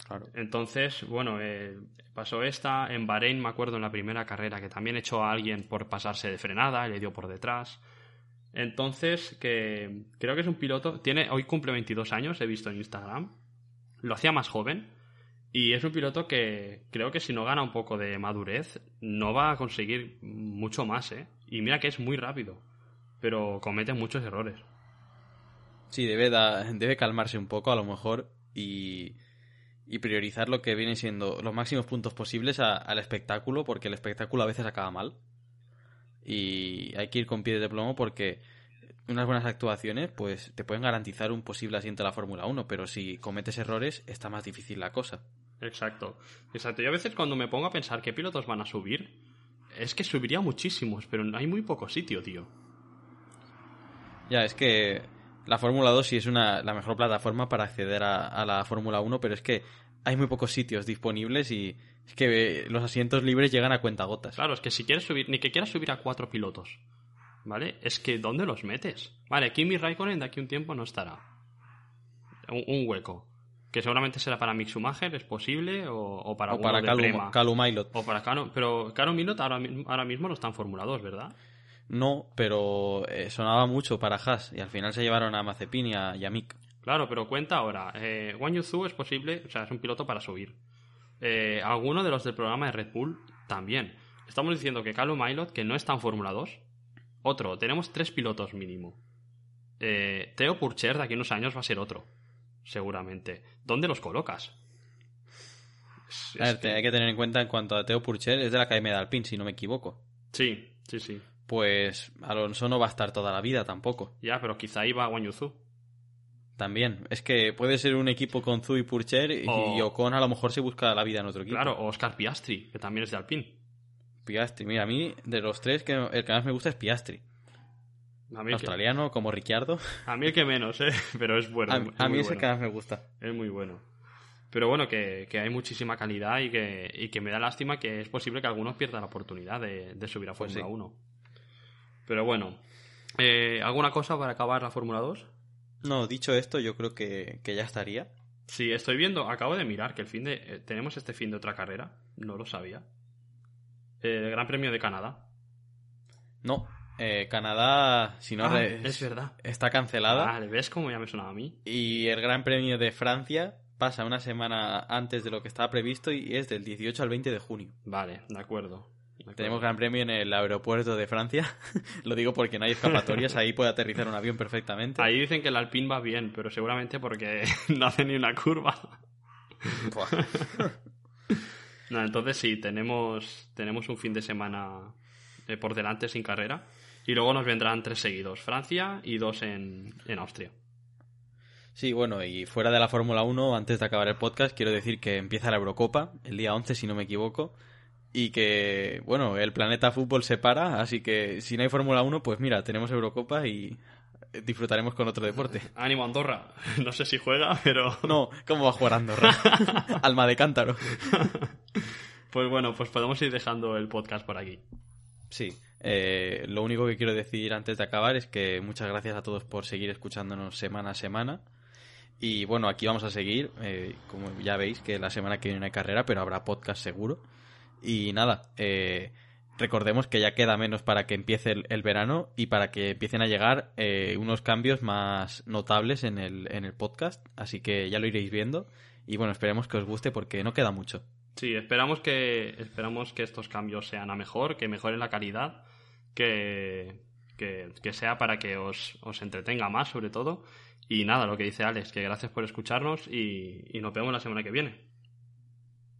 Claro. Entonces, bueno, eh, pasó esta. En Bahrein, me acuerdo, en la primera carrera, que también echó a alguien por pasarse de frenada, le dio por detrás. Entonces, que creo que es un piloto. Tiene, hoy cumple 22 años, he visto en Instagram. Lo hacía más joven. Y es un piloto que creo que si no gana un poco de madurez, no va a conseguir mucho más, ¿eh? Y mira que es muy rápido, pero comete muchos errores. Sí, debe, da- debe calmarse un poco a lo mejor y, y priorizar lo que viene siendo los máximos puntos posibles a- al espectáculo, porque el espectáculo a veces acaba mal. Y hay que ir con pies de plomo porque unas buenas actuaciones pues te pueden garantizar un posible asiento a la Fórmula 1, pero si cometes errores está más difícil la cosa. Exacto. Exacto. Yo a veces cuando me pongo a pensar qué pilotos van a subir, es que subiría muchísimos, pero hay muy poco sitio, tío. Ya, es que la Fórmula 2 sí es una, la mejor plataforma para acceder a, a la Fórmula 1, pero es que hay muy pocos sitios disponibles y es que eh, los asientos libres llegan a cuentagotas. Claro, es que si quieres subir, ni que quieras subir a cuatro pilotos, ¿vale? Es que ¿dónde los metes? Vale, Kimi Raikkonen de aquí un tiempo no estará. un, un hueco. Que seguramente será para Mick Schumacher, es posible, o, o para O para Calum. Calum Aylot. O para Cano, pero Caro Milot ahora, ahora mismo no está en Fórmula 2, ¿verdad? No, pero eh, sonaba mucho para Haas y al final se llevaron a Mazepin y a, y a Mick. Claro, pero cuenta ahora. Eh, Wang Yuzu es posible, o sea, es un piloto para subir. Eh, alguno de los del programa de Red Bull también. Estamos diciendo que Calum Aylot, que no está en Fórmula 2. Otro, tenemos tres pilotos mínimo. Eh, Theo Purcher de aquí a unos años va a ser otro, seguramente. ¿Dónde los colocas? Es- A es ver, hay que tener en cuenta en cuanto a Teo Purcher, es de la Academia de Alpine, si no me equivoco. Sí, sí, sí. Pues Alonso no va a estar toda la vida tampoco. Ya, pero quizá iba Wang Yuzu. También. Es que puede ser un equipo con Zu y Purcher y, O- y Ocon a lo mejor se busca la vida en otro equipo. Claro, o Oscar Piastri, que también es de Alpine. Piastri. Mira, a mí de los tres que el que más me gusta es Piastri. A mí, que, Australiano, como Ricciardo. a mí el que menos, ¿eh? [LAUGHS] Pero es bueno. A, es a mí es el que más me gusta. Es muy bueno. Pero bueno, que, que hay muchísima calidad y que, y que me da lástima que es posible que algunos pierdan la oportunidad de, de subir a Pues Fórmula sí. 1. Pero bueno, eh, ¿alguna cosa para acabar la Fórmula 2? No, dicho esto, yo creo que, que ya estaría. Sí, estoy viendo, acabo de mirar que el fin de eh, tenemos este fin de otra carrera, no lo sabía. El Gran Premio de Canadá. No, eh, Canadá, si no, Ah, re- es verdad. está cancelada. Vale, ¿ves cómo ya me sonaba a mí? Y el Gran Premio de Francia pasa una semana antes de lo que estaba previsto y es del 18 al 20 de junio. Vale, de acuerdo. Tenemos Gran Premio en el aeropuerto de Francia. [LAUGHS] Lo digo porque no hay escapatorias, ahí puede aterrizar un avión perfectamente. Ahí dicen que el Alpine va bien, pero seguramente porque [LAUGHS] no hace ni una curva. [LAUGHS] No, entonces sí, tenemos, tenemos un fin de semana eh, por delante sin carrera. Y luego nos vendrán tres seguidos, Francia y dos en, en Austria. Sí, bueno, y fuera de la Fórmula 1, antes de acabar el podcast, quiero decir que empieza la Eurocopa el día 11, si no me equivoco. Y que, bueno, el planeta fútbol se para, así que si no hay Fórmula 1, pues mira, tenemos Eurocopa y disfrutaremos con otro deporte. [LAUGHS] Ánimo Andorra, [LAUGHS] no sé si juega, pero... [LAUGHS] No, ¿cómo va a jugar Andorra? Alma de cántaro. Pues bueno, pues podemos ir dejando el podcast por aquí. Sí, eh, lo único que quiero decir antes de acabar es que muchas gracias a todos por seguir escuchándonos semana a semana. Y bueno, aquí vamos a seguir. eh, como ya veis, que la semana que viene no hay carrera, pero habrá podcast seguro. Y nada, eh, recordemos que ya queda menos para que empiece el, verano y para que empiecen a llegar eh, unos cambios más notables en el, en el podcast. Así que ya lo iréis viendo. Y bueno, esperemos que os guste porque no queda mucho. Sí, esperamos que, esperamos que estos cambios sean a mejor, que mejoren la calidad, que, que, que sea para que os, os entretenga más sobre todo. Y nada, lo que dice Alex, que gracias por escucharnos y, y nos vemos la semana que viene.